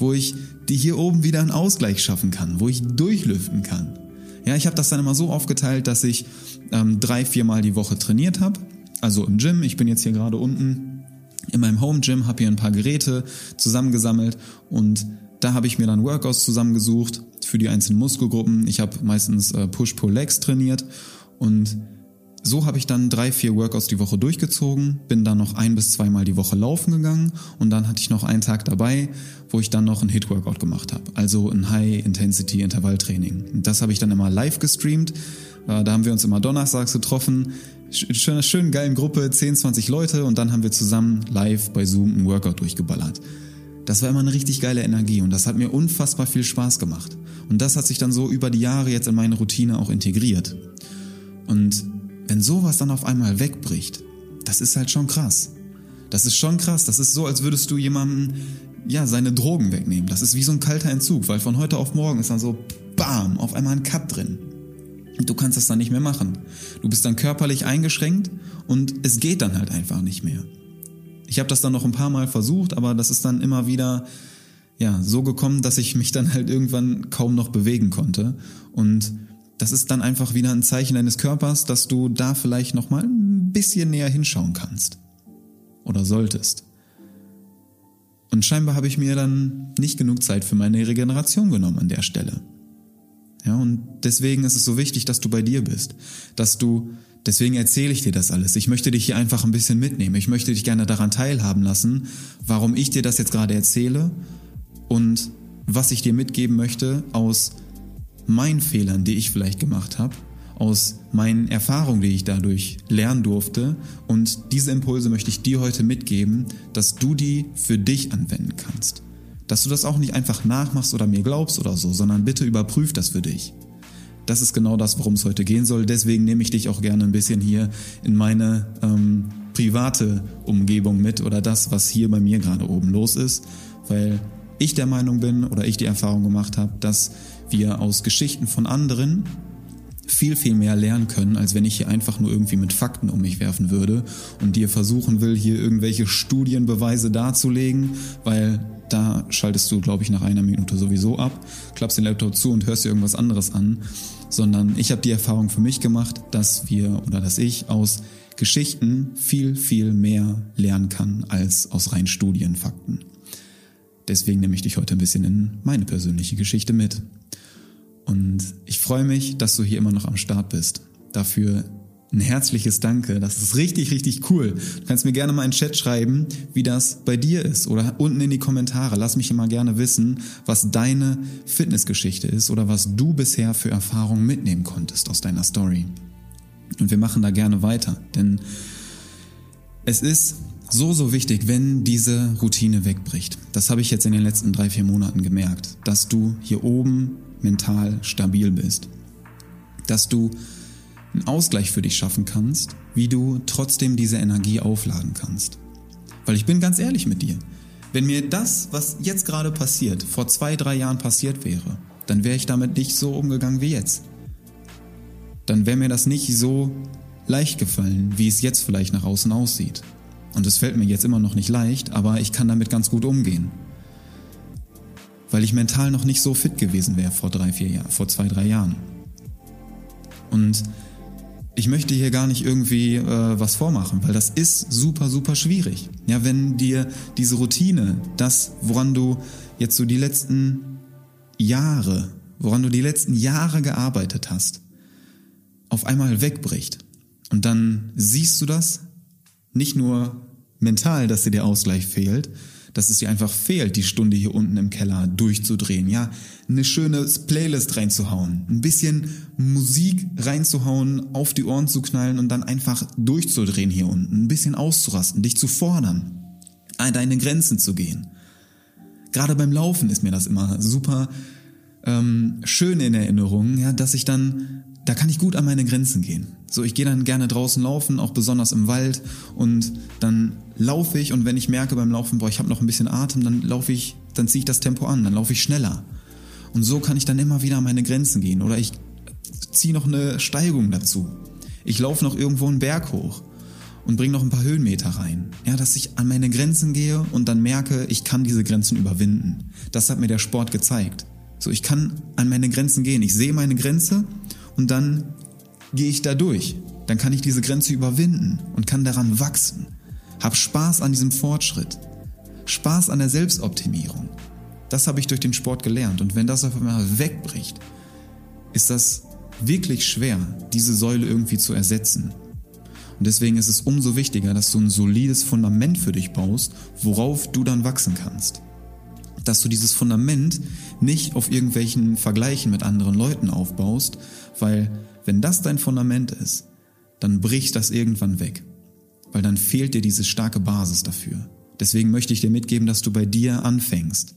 wo ich die hier oben wieder einen Ausgleich schaffen kann, wo ich durchlüften kann. Ja, ich habe das dann immer so aufgeteilt, dass ich ähm, drei, viermal die Woche trainiert habe. Also im Gym, ich bin jetzt hier gerade unten in meinem Home Gym, habe hier ein paar Geräte zusammengesammelt und da habe ich mir dann Workouts zusammengesucht für die einzelnen Muskelgruppen. Ich habe meistens äh, Push-Pull-Legs trainiert und so habe ich dann drei, vier Workouts die Woche durchgezogen, bin dann noch ein bis zweimal die Woche laufen gegangen und dann hatte ich noch einen Tag dabei, wo ich dann noch ein Hit-Workout gemacht habe. Also ein High-Intensity-Intervalltraining. Das habe ich dann immer live gestreamt. Äh, da haben wir uns immer donnerstags getroffen. Schöne, schön geilen Gruppe, 10, 20 Leute und dann haben wir zusammen live bei Zoom ein Workout durchgeballert. Das war immer eine richtig geile Energie und das hat mir unfassbar viel Spaß gemacht. Und das hat sich dann so über die Jahre jetzt in meine Routine auch integriert. Und wenn sowas dann auf einmal wegbricht, das ist halt schon krass. Das ist schon krass. Das ist so, als würdest du jemanden, ja, seine Drogen wegnehmen. Das ist wie so ein kalter Entzug, weil von heute auf morgen ist dann so, bam, auf einmal ein Cut drin. Und du kannst das dann nicht mehr machen. Du bist dann körperlich eingeschränkt und es geht dann halt einfach nicht mehr. Ich habe das dann noch ein paar Mal versucht, aber das ist dann immer wieder ja so gekommen, dass ich mich dann halt irgendwann kaum noch bewegen konnte und das ist dann einfach wieder ein Zeichen deines Körpers, dass du da vielleicht noch mal ein bisschen näher hinschauen kannst oder solltest. Und scheinbar habe ich mir dann nicht genug Zeit für meine Regeneration genommen an der Stelle. Ja, und deswegen ist es so wichtig, dass du bei dir bist, dass du Deswegen erzähle ich dir das alles. Ich möchte dich hier einfach ein bisschen mitnehmen. Ich möchte dich gerne daran teilhaben lassen, warum ich dir das jetzt gerade erzähle und was ich dir mitgeben möchte aus meinen Fehlern, die ich vielleicht gemacht habe, aus meinen Erfahrungen, die ich dadurch lernen durfte. Und diese Impulse möchte ich dir heute mitgeben, dass du die für dich anwenden kannst. Dass du das auch nicht einfach nachmachst oder mir glaubst oder so, sondern bitte überprüf das für dich. Das ist genau das, worum es heute gehen soll. Deswegen nehme ich dich auch gerne ein bisschen hier in meine ähm, private Umgebung mit oder das, was hier bei mir gerade oben los ist, weil ich der Meinung bin oder ich die Erfahrung gemacht habe, dass wir aus Geschichten von anderen viel, viel mehr lernen können, als wenn ich hier einfach nur irgendwie mit Fakten um mich werfen würde und dir versuchen will, hier irgendwelche Studienbeweise darzulegen, weil da schaltest du, glaube ich, nach einer Minute sowieso ab, klappst den Laptop zu und hörst dir irgendwas anderes an, sondern ich habe die Erfahrung für mich gemacht, dass wir oder dass ich aus Geschichten viel, viel mehr lernen kann als aus rein Studienfakten. Deswegen nehme ich dich heute ein bisschen in meine persönliche Geschichte mit. Und ich freue mich, dass du hier immer noch am Start bist. Dafür ein herzliches Danke. Das ist richtig, richtig cool. Du kannst mir gerne mal in den Chat schreiben, wie das bei dir ist oder unten in die Kommentare. Lass mich immer gerne wissen, was deine Fitnessgeschichte ist oder was du bisher für Erfahrungen mitnehmen konntest aus deiner Story. Und wir machen da gerne weiter, denn es ist so, so wichtig, wenn diese Routine wegbricht. Das habe ich jetzt in den letzten drei, vier Monaten gemerkt, dass du hier oben mental stabil bist. Dass du einen Ausgleich für dich schaffen kannst, wie du trotzdem diese Energie aufladen kannst. Weil ich bin ganz ehrlich mit dir. Wenn mir das, was jetzt gerade passiert, vor zwei, drei Jahren passiert wäre, dann wäre ich damit nicht so umgegangen wie jetzt. Dann wäre mir das nicht so leicht gefallen, wie es jetzt vielleicht nach außen aussieht. Und es fällt mir jetzt immer noch nicht leicht, aber ich kann damit ganz gut umgehen. Weil ich mental noch nicht so fit gewesen wäre vor drei, vier Jahren, vor zwei, drei Jahren. Und ich möchte hier gar nicht irgendwie äh, was vormachen, weil das ist super, super schwierig. Ja, wenn dir diese Routine, das, woran du jetzt so die letzten Jahre, woran du die letzten Jahre gearbeitet hast, auf einmal wegbricht. Und dann siehst du das nicht nur mental, dass dir der Ausgleich fehlt, dass es dir einfach fehlt, die Stunde hier unten im Keller durchzudrehen, ja, eine schöne Playlist reinzuhauen, ein bisschen Musik reinzuhauen, auf die Ohren zu knallen und dann einfach durchzudrehen hier unten, ein bisschen auszurasten, dich zu fordern, an deine Grenzen zu gehen. Gerade beim Laufen ist mir das immer super ähm, schön in Erinnerung, ja, dass ich dann da kann ich gut an meine Grenzen gehen. So, ich gehe dann gerne draußen laufen, auch besonders im Wald und dann laufe ich und wenn ich merke beim Laufen, boah, ich habe noch ein bisschen Atem, dann laufe ich, dann ziehe ich das Tempo an, dann laufe ich schneller. Und so kann ich dann immer wieder an meine Grenzen gehen oder ich ziehe noch eine Steigung dazu. Ich laufe noch irgendwo einen Berg hoch und bringe noch ein paar Höhenmeter rein. Ja, dass ich an meine Grenzen gehe und dann merke, ich kann diese Grenzen überwinden. Das hat mir der Sport gezeigt. So, ich kann an meine Grenzen gehen. Ich sehe meine Grenze und dann gehe ich da durch. Dann kann ich diese Grenze überwinden und kann daran wachsen. Hab Spaß an diesem Fortschritt. Spaß an der Selbstoptimierung. Das habe ich durch den Sport gelernt. Und wenn das auf einmal wegbricht, ist das wirklich schwer, diese Säule irgendwie zu ersetzen. Und deswegen ist es umso wichtiger, dass du ein solides Fundament für dich baust, worauf du dann wachsen kannst dass du dieses Fundament nicht auf irgendwelchen Vergleichen mit anderen Leuten aufbaust, weil wenn das dein Fundament ist, dann bricht das irgendwann weg, weil dann fehlt dir diese starke Basis dafür. Deswegen möchte ich dir mitgeben, dass du bei dir anfängst.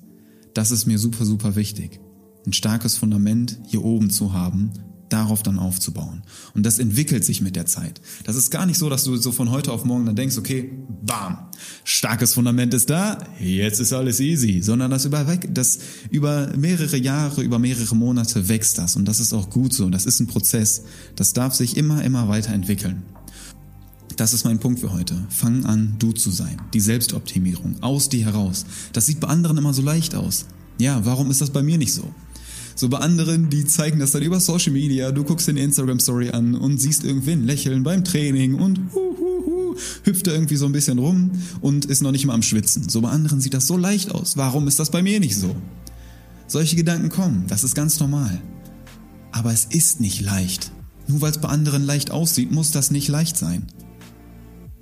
Das ist mir super, super wichtig. Ein starkes Fundament hier oben zu haben, darauf dann aufzubauen. Und das entwickelt sich mit der Zeit. Das ist gar nicht so, dass du so von heute auf morgen dann denkst, okay, bam, starkes Fundament ist da, jetzt ist alles easy, sondern das über, das über mehrere Jahre, über mehrere Monate wächst das. Und das ist auch gut so. Das ist ein Prozess. Das darf sich immer, immer weiterentwickeln. Das ist mein Punkt für heute. Fang an, du zu sein. Die Selbstoptimierung. Aus dir heraus. Das sieht bei anderen immer so leicht aus. Ja, warum ist das bei mir nicht so? So bei anderen, die zeigen das dann über Social Media. Du guckst die Instagram Story an und siehst irgendwen lächeln beim Training und hu, hu, hu, hüpft da irgendwie so ein bisschen rum und ist noch nicht mal am Schwitzen. So bei anderen sieht das so leicht aus. Warum ist das bei mir nicht so? Solche Gedanken kommen. Das ist ganz normal. Aber es ist nicht leicht. Nur weil es bei anderen leicht aussieht, muss das nicht leicht sein.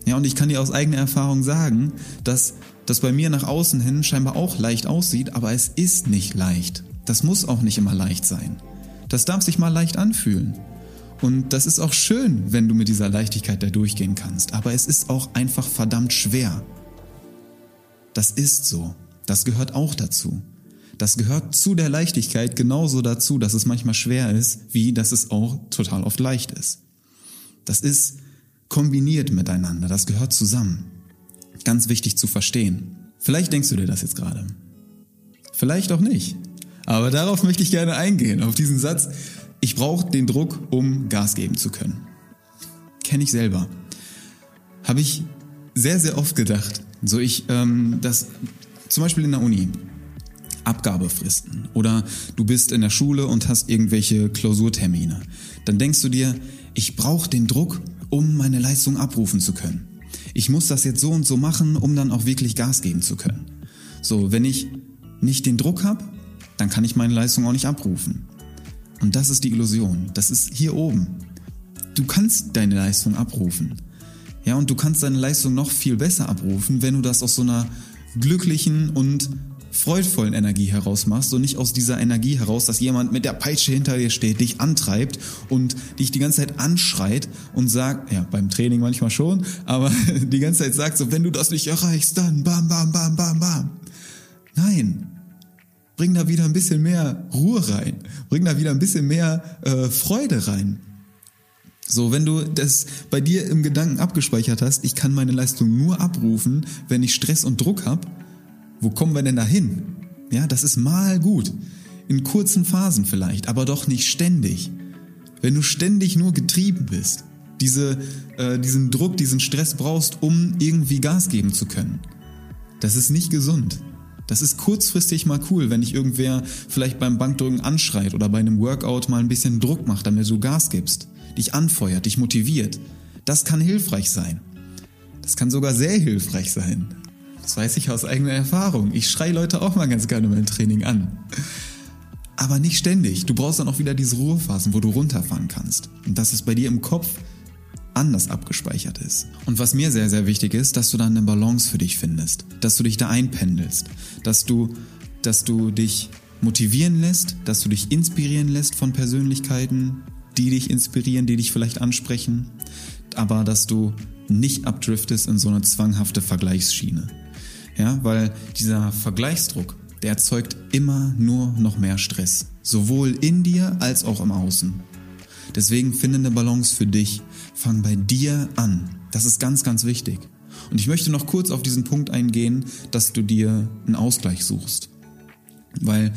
Ja, und ich kann dir aus eigener Erfahrung sagen, dass das bei mir nach außen hin scheinbar auch leicht aussieht, aber es ist nicht leicht. Das muss auch nicht immer leicht sein. Das darf sich mal leicht anfühlen. Und das ist auch schön, wenn du mit dieser Leichtigkeit da durchgehen kannst. Aber es ist auch einfach verdammt schwer. Das ist so. Das gehört auch dazu. Das gehört zu der Leichtigkeit genauso dazu, dass es manchmal schwer ist, wie dass es auch total oft leicht ist. Das ist kombiniert miteinander. Das gehört zusammen. Ganz wichtig zu verstehen. Vielleicht denkst du dir das jetzt gerade. Vielleicht auch nicht. Aber darauf möchte ich gerne eingehen, auf diesen Satz. Ich brauche den Druck, um Gas geben zu können. Kenne ich selber. Habe ich sehr, sehr oft gedacht. So ich, ähm, das zum Beispiel in der Uni. Abgabefristen oder du bist in der Schule und hast irgendwelche Klausurtermine. Dann denkst du dir, ich brauche den Druck, um meine Leistung abrufen zu können. Ich muss das jetzt so und so machen, um dann auch wirklich Gas geben zu können. So, wenn ich nicht den Druck habe, dann kann ich meine Leistung auch nicht abrufen. Und das ist die Illusion. Das ist hier oben. Du kannst deine Leistung abrufen. Ja, und du kannst deine Leistung noch viel besser abrufen, wenn du das aus so einer glücklichen und freudvollen Energie heraus machst und nicht aus dieser Energie heraus, dass jemand mit der Peitsche hinter dir steht, dich antreibt und dich die ganze Zeit anschreit und sagt, ja, beim Training manchmal schon, aber die ganze Zeit sagt so, wenn du das nicht erreichst, dann bam, bam, bam, bam, bam. Nein, Bring da wieder ein bisschen mehr Ruhe rein. Bring da wieder ein bisschen mehr äh, Freude rein. So, wenn du das bei dir im Gedanken abgespeichert hast, ich kann meine Leistung nur abrufen, wenn ich Stress und Druck habe, wo kommen wir denn da hin? Ja, das ist mal gut. In kurzen Phasen vielleicht, aber doch nicht ständig. Wenn du ständig nur getrieben bist, diese, äh, diesen Druck, diesen Stress brauchst, um irgendwie Gas geben zu können. Das ist nicht gesund. Das ist kurzfristig mal cool, wenn dich irgendwer vielleicht beim Bankdrücken anschreit oder bei einem Workout mal ein bisschen Druck macht, damit du Gas gibst, dich anfeuert, dich motiviert. Das kann hilfreich sein. Das kann sogar sehr hilfreich sein. Das weiß ich aus eigener Erfahrung. Ich schreie Leute auch mal ganz gerne beim Training an. Aber nicht ständig. Du brauchst dann auch wieder diese Ruhephasen, wo du runterfahren kannst. Und dass es bei dir im Kopf anders abgespeichert ist. Und was mir sehr, sehr wichtig ist, dass du dann eine Balance für dich findest. Dass du dich da einpendelst. Dass du, dass du dich motivieren lässt, dass du dich inspirieren lässt von Persönlichkeiten, die dich inspirieren, die dich vielleicht ansprechen. Aber dass du nicht abdriftest in so eine zwanghafte Vergleichsschiene. Ja, weil dieser Vergleichsdruck, der erzeugt immer nur noch mehr Stress. Sowohl in dir als auch im Außen. Deswegen finde eine Balance für dich. Fang bei dir an. Das ist ganz, ganz wichtig. Und ich möchte noch kurz auf diesen Punkt eingehen, dass du dir einen Ausgleich suchst. Weil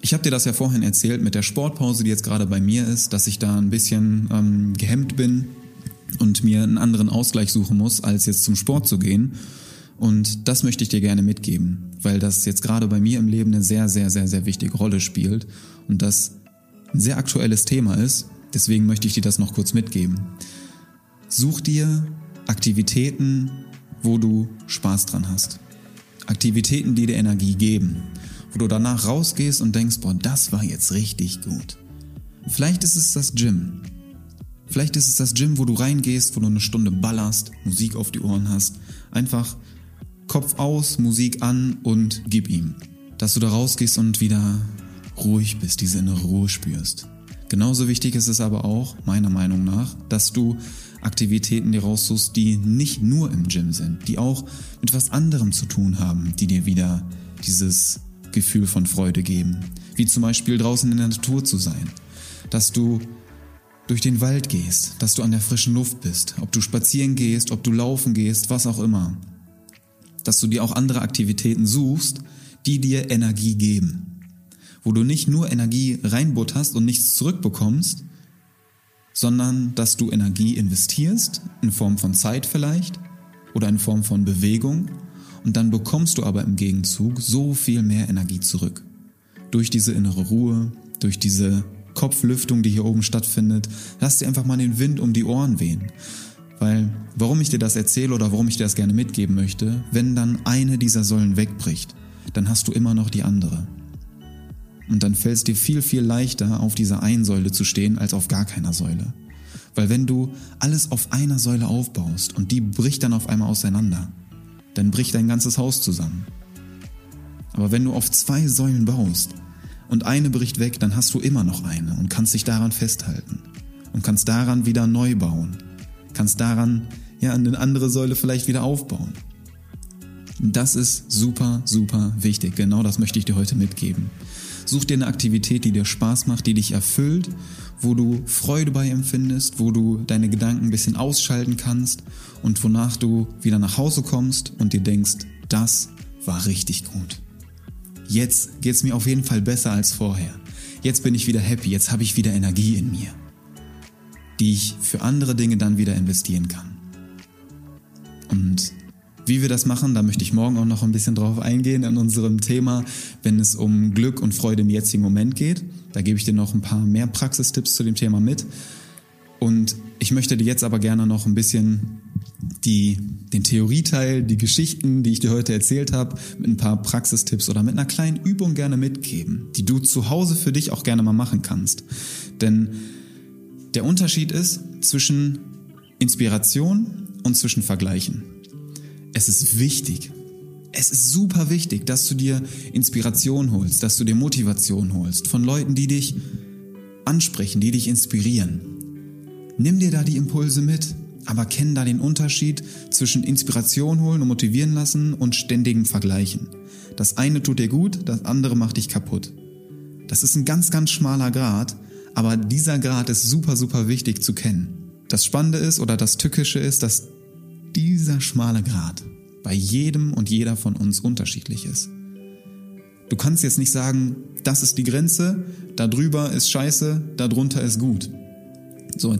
ich habe dir das ja vorhin erzählt mit der Sportpause, die jetzt gerade bei mir ist, dass ich da ein bisschen ähm, gehemmt bin und mir einen anderen Ausgleich suchen muss, als jetzt zum Sport zu gehen. Und das möchte ich dir gerne mitgeben, weil das jetzt gerade bei mir im Leben eine sehr, sehr, sehr, sehr wichtige Rolle spielt und das ein sehr aktuelles Thema ist. Deswegen möchte ich dir das noch kurz mitgeben. Such dir Aktivitäten, wo du Spaß dran hast. Aktivitäten, die dir Energie geben. Wo du danach rausgehst und denkst, boah, das war jetzt richtig gut. Vielleicht ist es das Gym. Vielleicht ist es das Gym, wo du reingehst, wo du eine Stunde ballerst, Musik auf die Ohren hast. Einfach Kopf aus, Musik an und gib ihm. Dass du da rausgehst und wieder ruhig bist, diese innere Ruhe spürst. Genauso wichtig ist es aber auch, meiner Meinung nach, dass du Aktivitäten dir raussuchst, die nicht nur im Gym sind, die auch mit was anderem zu tun haben, die dir wieder dieses Gefühl von Freude geben. Wie zum Beispiel draußen in der Natur zu sein. Dass du durch den Wald gehst, dass du an der frischen Luft bist, ob du spazieren gehst, ob du laufen gehst, was auch immer dass du dir auch andere Aktivitäten suchst, die dir Energie geben. Wo du nicht nur Energie reinbutterst und nichts zurückbekommst, sondern dass du Energie investierst, in Form von Zeit vielleicht oder in Form von Bewegung, und dann bekommst du aber im Gegenzug so viel mehr Energie zurück. Durch diese innere Ruhe, durch diese Kopflüftung, die hier oben stattfindet, lass dir einfach mal den Wind um die Ohren wehen. Weil, warum ich dir das erzähle oder warum ich dir das gerne mitgeben möchte, wenn dann eine dieser Säulen wegbricht, dann hast du immer noch die andere. Und dann fällt es dir viel, viel leichter, auf dieser einen Säule zu stehen, als auf gar keiner Säule. Weil wenn du alles auf einer Säule aufbaust und die bricht dann auf einmal auseinander, dann bricht dein ganzes Haus zusammen. Aber wenn du auf zwei Säulen baust und eine bricht weg, dann hast du immer noch eine und kannst dich daran festhalten und kannst daran wieder neu bauen kannst daran ja eine andere Säule vielleicht wieder aufbauen. Das ist super, super wichtig. Genau das möchte ich dir heute mitgeben. Such dir eine Aktivität, die dir Spaß macht, die dich erfüllt, wo du Freude bei empfindest, wo du deine Gedanken ein bisschen ausschalten kannst und wonach du wieder nach Hause kommst und dir denkst, das war richtig gut. Jetzt geht es mir auf jeden Fall besser als vorher. Jetzt bin ich wieder happy, jetzt habe ich wieder Energie in mir die ich für andere Dinge dann wieder investieren kann. Und wie wir das machen, da möchte ich morgen auch noch ein bisschen drauf eingehen in unserem Thema, wenn es um Glück und Freude im jetzigen Moment geht. Da gebe ich dir noch ein paar mehr Praxistipps zu dem Thema mit. Und ich möchte dir jetzt aber gerne noch ein bisschen die, den Theorieteil, die Geschichten, die ich dir heute erzählt habe, mit ein paar Praxistipps oder mit einer kleinen Übung gerne mitgeben, die du zu Hause für dich auch gerne mal machen kannst. Denn der Unterschied ist zwischen Inspiration und zwischen Vergleichen. Es ist wichtig, es ist super wichtig, dass du dir Inspiration holst, dass du dir Motivation holst von Leuten, die dich ansprechen, die dich inspirieren. Nimm dir da die Impulse mit, aber kenn da den Unterschied zwischen Inspiration holen und motivieren lassen und ständigem Vergleichen. Das eine tut dir gut, das andere macht dich kaputt. Das ist ein ganz, ganz schmaler Grad, aber dieser Grad ist super, super wichtig zu kennen. Das Spannende ist oder das Tückische ist, dass dieser schmale Grad bei jedem und jeder von uns unterschiedlich ist. Du kannst jetzt nicht sagen, das ist die Grenze, da drüber ist scheiße, da drunter ist gut. So,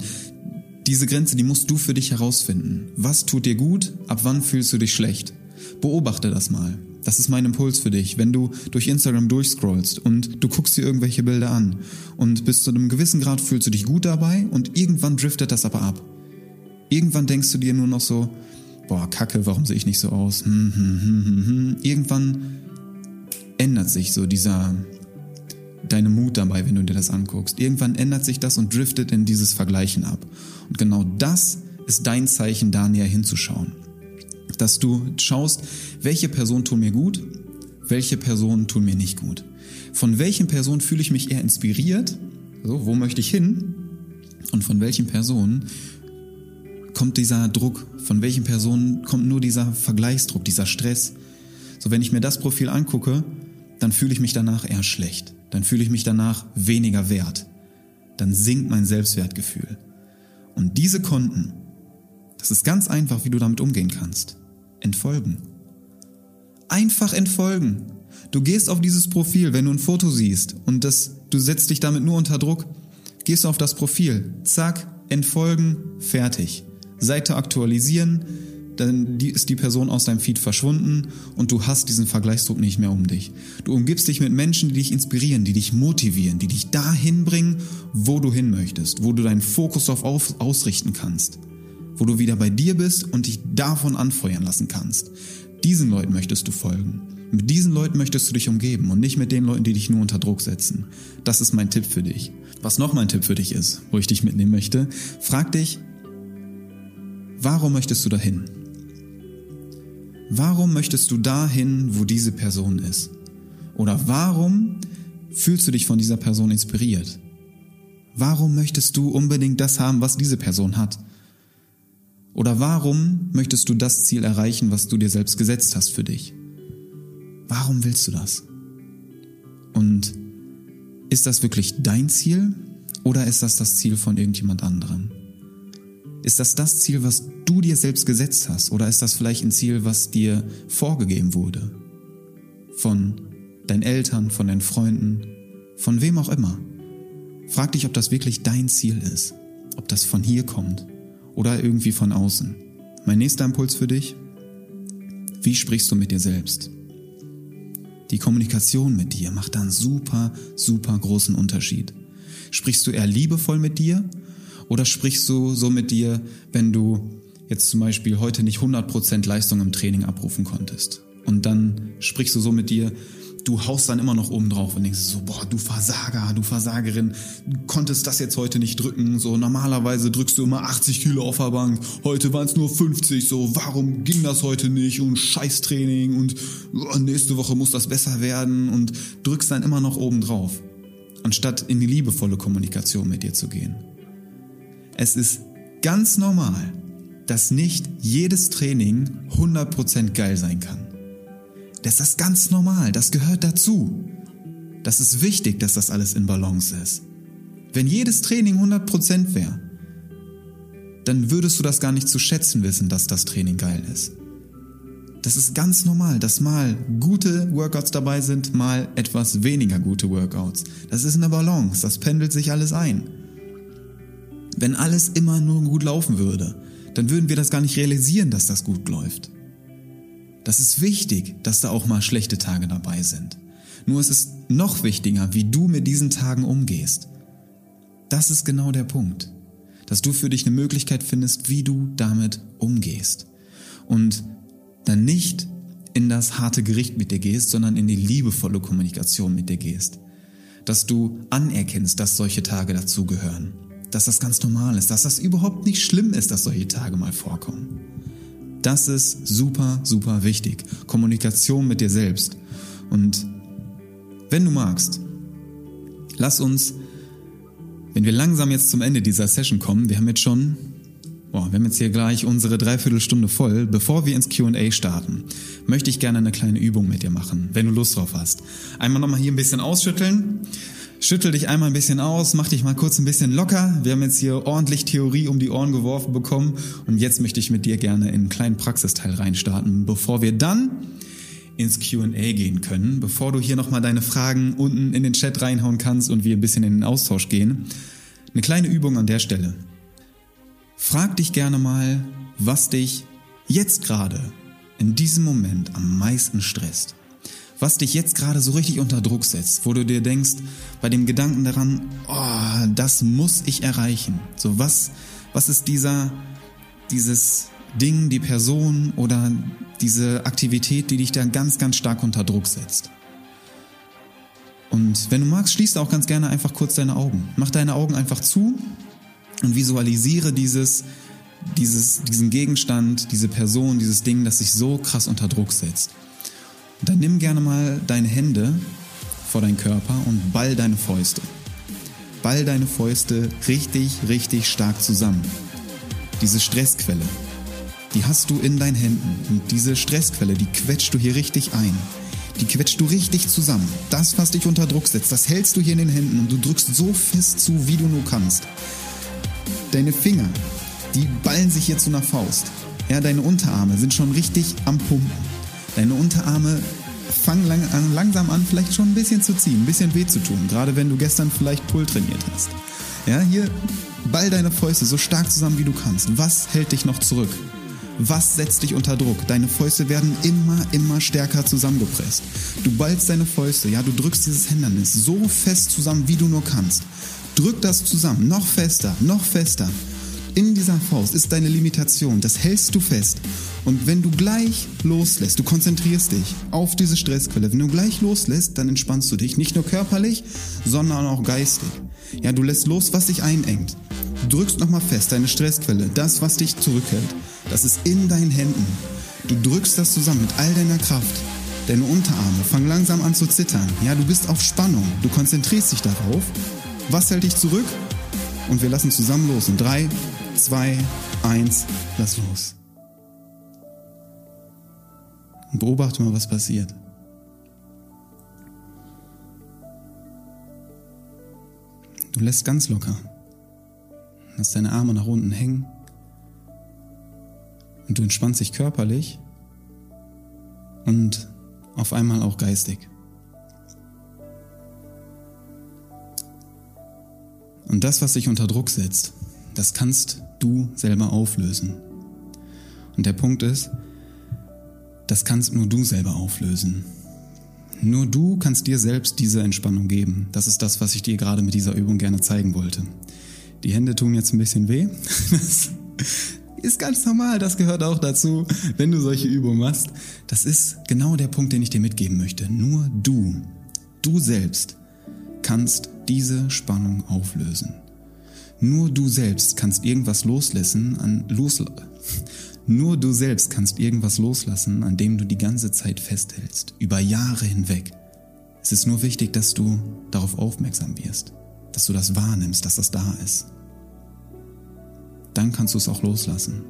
diese Grenze, die musst du für dich herausfinden. Was tut dir gut? Ab wann fühlst du dich schlecht? Beobachte das mal. Das ist mein Impuls für dich. Wenn du durch Instagram durchscrollst und du guckst dir irgendwelche Bilder an und bis zu einem gewissen Grad fühlst du dich gut dabei und irgendwann driftet das aber ab. Irgendwann denkst du dir nur noch so, boah, Kacke, warum sehe ich nicht so aus? Hm, hm, hm, hm, hm. Irgendwann ändert sich so dieser, deine Mut dabei, wenn du dir das anguckst. Irgendwann ändert sich das und driftet in dieses Vergleichen ab. Und genau das ist dein Zeichen, da näher hinzuschauen. Dass du schaust, welche Personen tun mir gut, welche Personen tun mir nicht gut. Von welchen Personen fühle ich mich eher inspiriert? So, wo möchte ich hin? Und von welchen Personen kommt dieser Druck? Von welchen Personen kommt nur dieser Vergleichsdruck, dieser Stress? So, wenn ich mir das Profil angucke, dann fühle ich mich danach eher schlecht. Dann fühle ich mich danach weniger wert. Dann sinkt mein Selbstwertgefühl. Und diese Konten, das ist ganz einfach, wie du damit umgehen kannst. Entfolgen. Einfach entfolgen. Du gehst auf dieses Profil, wenn du ein Foto siehst und das, du setzt dich damit nur unter Druck, gehst du auf das Profil, zack, entfolgen, fertig. Seite aktualisieren, dann ist die Person aus deinem Feed verschwunden und du hast diesen Vergleichsdruck nicht mehr um dich. Du umgibst dich mit Menschen, die dich inspirieren, die dich motivieren, die dich dahin bringen, wo du hin möchtest, wo du deinen Fokus auf ausrichten kannst, wo du wieder bei dir bist und dich davon anfeuern lassen kannst. Diesen Leuten möchtest du folgen. Mit diesen Leuten möchtest du dich umgeben und nicht mit den Leuten, die dich nur unter Druck setzen. Das ist mein Tipp für dich. Was noch mein Tipp für dich ist, wo ich dich mitnehmen möchte, frag dich, warum möchtest du dahin? Warum möchtest du dahin, wo diese Person ist? Oder warum fühlst du dich von dieser Person inspiriert? Warum möchtest du unbedingt das haben, was diese Person hat? Oder warum möchtest du das Ziel erreichen, was du dir selbst gesetzt hast für dich? Warum willst du das? Und ist das wirklich dein Ziel oder ist das das Ziel von irgendjemand anderem? Ist das das Ziel, was du dir selbst gesetzt hast? Oder ist das vielleicht ein Ziel, was dir vorgegeben wurde? Von deinen Eltern, von deinen Freunden, von wem auch immer. Frag dich, ob das wirklich dein Ziel ist. Ob das von hier kommt oder irgendwie von außen. Mein nächster Impuls für dich. Wie sprichst du mit dir selbst? Die Kommunikation mit dir macht einen super, super großen Unterschied. Sprichst du eher liebevoll mit dir oder sprichst du so mit dir, wenn du jetzt zum Beispiel heute nicht 100% Leistung im Training abrufen konntest? Und dann sprichst du so mit dir, du haust dann immer noch oben drauf und denkst so, boah, du Versager, du Versagerin, konntest das jetzt heute nicht drücken. So, normalerweise drückst du immer 80 Kilo auf der Bank, heute waren es nur 50, so, warum ging das heute nicht? Und Scheißtraining und oh, nächste Woche muss das besser werden und drückst dann immer noch oben drauf, anstatt in die liebevolle Kommunikation mit dir zu gehen. Es ist ganz normal, dass nicht jedes Training 100% geil sein kann. Das ist ganz normal, das gehört dazu. Das ist wichtig, dass das alles in Balance ist. Wenn jedes Training 100% wäre, dann würdest du das gar nicht zu schätzen wissen, dass das Training geil ist. Das ist ganz normal, dass mal gute Workouts dabei sind, mal etwas weniger gute Workouts. Das ist eine Balance, das pendelt sich alles ein. Wenn alles immer nur gut laufen würde, dann würden wir das gar nicht realisieren, dass das gut läuft. Das ist wichtig, dass da auch mal schlechte Tage dabei sind. Nur es ist noch wichtiger, wie du mit diesen Tagen umgehst. Das ist genau der Punkt. Dass du für dich eine Möglichkeit findest, wie du damit umgehst. Und dann nicht in das harte Gericht mit dir gehst, sondern in die liebevolle Kommunikation mit dir gehst. Dass du anerkennst, dass solche Tage dazugehören dass das ganz normal ist, dass das überhaupt nicht schlimm ist, dass solche Tage mal vorkommen. Das ist super, super wichtig. Kommunikation mit dir selbst. Und wenn du magst, lass uns, wenn wir langsam jetzt zum Ende dieser Session kommen, wir haben jetzt schon, boah, wir haben jetzt hier gleich unsere Dreiviertelstunde voll, bevor wir ins QA starten, möchte ich gerne eine kleine Übung mit dir machen, wenn du Lust drauf hast. Einmal nochmal hier ein bisschen ausschütteln Schüttel dich einmal ein bisschen aus, mach dich mal kurz ein bisschen locker. Wir haben jetzt hier ordentlich Theorie um die Ohren geworfen bekommen und jetzt möchte ich mit dir gerne in einen kleinen Praxisteil reinstarten, bevor wir dann ins Q&A gehen können, bevor du hier nochmal deine Fragen unten in den Chat reinhauen kannst und wir ein bisschen in den Austausch gehen. Eine kleine Übung an der Stelle. Frag dich gerne mal, was dich jetzt gerade in diesem Moment am meisten stresst. Was dich jetzt gerade so richtig unter Druck setzt, wo du dir denkst, bei dem Gedanken daran, oh, das muss ich erreichen. So was, was ist dieser, dieses Ding, die Person oder diese Aktivität, die dich da ganz, ganz stark unter Druck setzt. Und wenn du magst, schließ auch ganz gerne einfach kurz deine Augen. Mach deine Augen einfach zu und visualisiere dieses, dieses, diesen Gegenstand, diese Person, dieses Ding, das sich so krass unter Druck setzt. Dann nimm gerne mal deine Hände vor deinen Körper und ball deine Fäuste. Ball deine Fäuste richtig, richtig stark zusammen. Diese Stressquelle, die hast du in deinen Händen. Und diese Stressquelle, die quetscht du hier richtig ein. Die quetscht du richtig zusammen. Das, was dich unter Druck setzt, das hältst du hier in den Händen und du drückst so fest zu, wie du nur kannst. Deine Finger, die ballen sich hier zu einer Faust. Ja, deine Unterarme sind schon richtig am Pumpen. Deine Unterarme fangen lang, langsam an, vielleicht schon ein bisschen zu ziehen, ein bisschen weh zu tun, gerade wenn du gestern vielleicht Pull trainiert hast. Ja, hier ball deine Fäuste so stark zusammen, wie du kannst. Was hält dich noch zurück? Was setzt dich unter Druck? Deine Fäuste werden immer, immer stärker zusammengepresst. Du ballst deine Fäuste, ja, du drückst dieses Hindernis so fest zusammen, wie du nur kannst. Drück das zusammen, noch fester, noch fester. In dieser Faust ist deine Limitation, das hältst du fest. Und wenn du gleich loslässt, du konzentrierst dich auf diese Stressquelle, wenn du gleich loslässt, dann entspannst du dich, nicht nur körperlich, sondern auch geistig. Ja, du lässt los, was dich einengt. Du drückst nochmal fest, deine Stressquelle, das, was dich zurückhält, das ist in deinen Händen. Du drückst das zusammen mit all deiner Kraft. Deine Unterarme fangen langsam an zu zittern. Ja, du bist auf Spannung. Du konzentrierst dich darauf. Was hält dich zurück? Und wir lassen zusammen los. In drei, zwei, eins, lass los. Und beobachte mal, was passiert. Du lässt ganz locker. Lass deine Arme nach unten hängen. Und du entspannst dich körperlich und auf einmal auch geistig. Und das, was dich unter Druck setzt, das kannst du selber auflösen. Und der Punkt ist, das kannst nur du selber auflösen. Nur du kannst dir selbst diese Entspannung geben. Das ist das, was ich dir gerade mit dieser Übung gerne zeigen wollte. Die Hände tun jetzt ein bisschen weh. Das ist ganz normal, das gehört auch dazu, wenn du solche Übungen machst. Das ist genau der Punkt, den ich dir mitgeben möchte. Nur du, du selbst kannst diese Spannung auflösen. Nur du selbst kannst irgendwas loslassen an los, nur du selbst kannst irgendwas loslassen, an dem du die ganze Zeit festhältst, über Jahre hinweg. Es ist nur wichtig, dass du darauf aufmerksam wirst, dass du das wahrnimmst, dass das da ist dann kannst du es auch loslassen.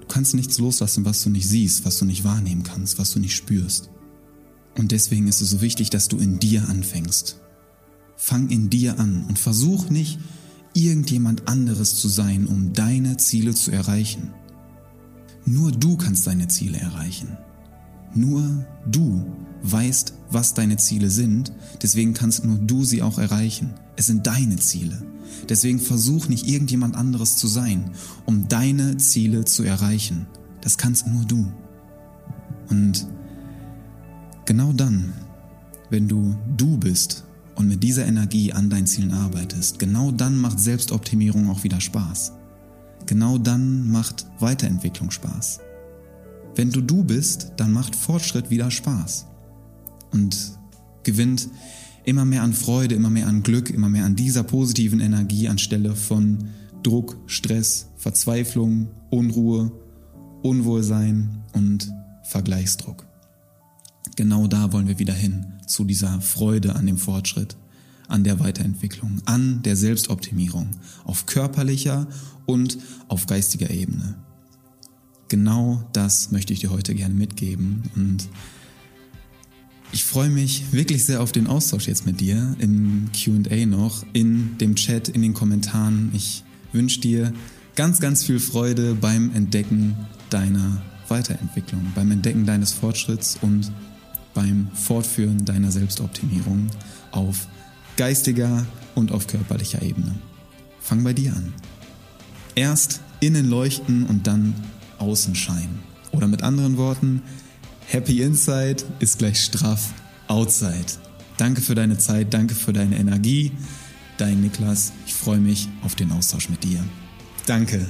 Du kannst nichts loslassen, was du nicht siehst, was du nicht wahrnehmen kannst, was du nicht spürst. Und deswegen ist es so wichtig, dass du in dir anfängst. Fang in dir an und versuch nicht, irgendjemand anderes zu sein, um deine Ziele zu erreichen. Nur du kannst deine Ziele erreichen. Nur du weißt, was deine Ziele sind, deswegen kannst nur du sie auch erreichen. Es sind deine Ziele. Deswegen versuch nicht irgendjemand anderes zu sein, um deine Ziele zu erreichen. Das kannst nur du. Und genau dann, wenn du du bist und mit dieser Energie an deinen Zielen arbeitest, genau dann macht Selbstoptimierung auch wieder Spaß. Genau dann macht Weiterentwicklung Spaß. Wenn du du bist, dann macht Fortschritt wieder Spaß und gewinnt immer mehr an Freude, immer mehr an Glück, immer mehr an dieser positiven Energie anstelle von Druck, Stress, Verzweiflung, Unruhe, Unwohlsein und Vergleichsdruck. Genau da wollen wir wieder hin, zu dieser Freude an dem Fortschritt, an der Weiterentwicklung, an der Selbstoptimierung, auf körperlicher und auf geistiger Ebene. Genau das möchte ich dir heute gerne mitgeben und ich freue mich wirklich sehr auf den Austausch jetzt mit dir im QA noch, in dem Chat, in den Kommentaren. Ich wünsche dir ganz, ganz viel Freude beim Entdecken deiner Weiterentwicklung, beim Entdecken deines Fortschritts und beim Fortführen deiner Selbstoptimierung auf geistiger und auf körperlicher Ebene. Fang bei dir an. Erst innen leuchten und dann außen scheinen. Oder mit anderen Worten, Happy Inside ist gleich straff Outside. Danke für deine Zeit, danke für deine Energie. Dein Niklas, ich freue mich auf den Austausch mit dir. Danke.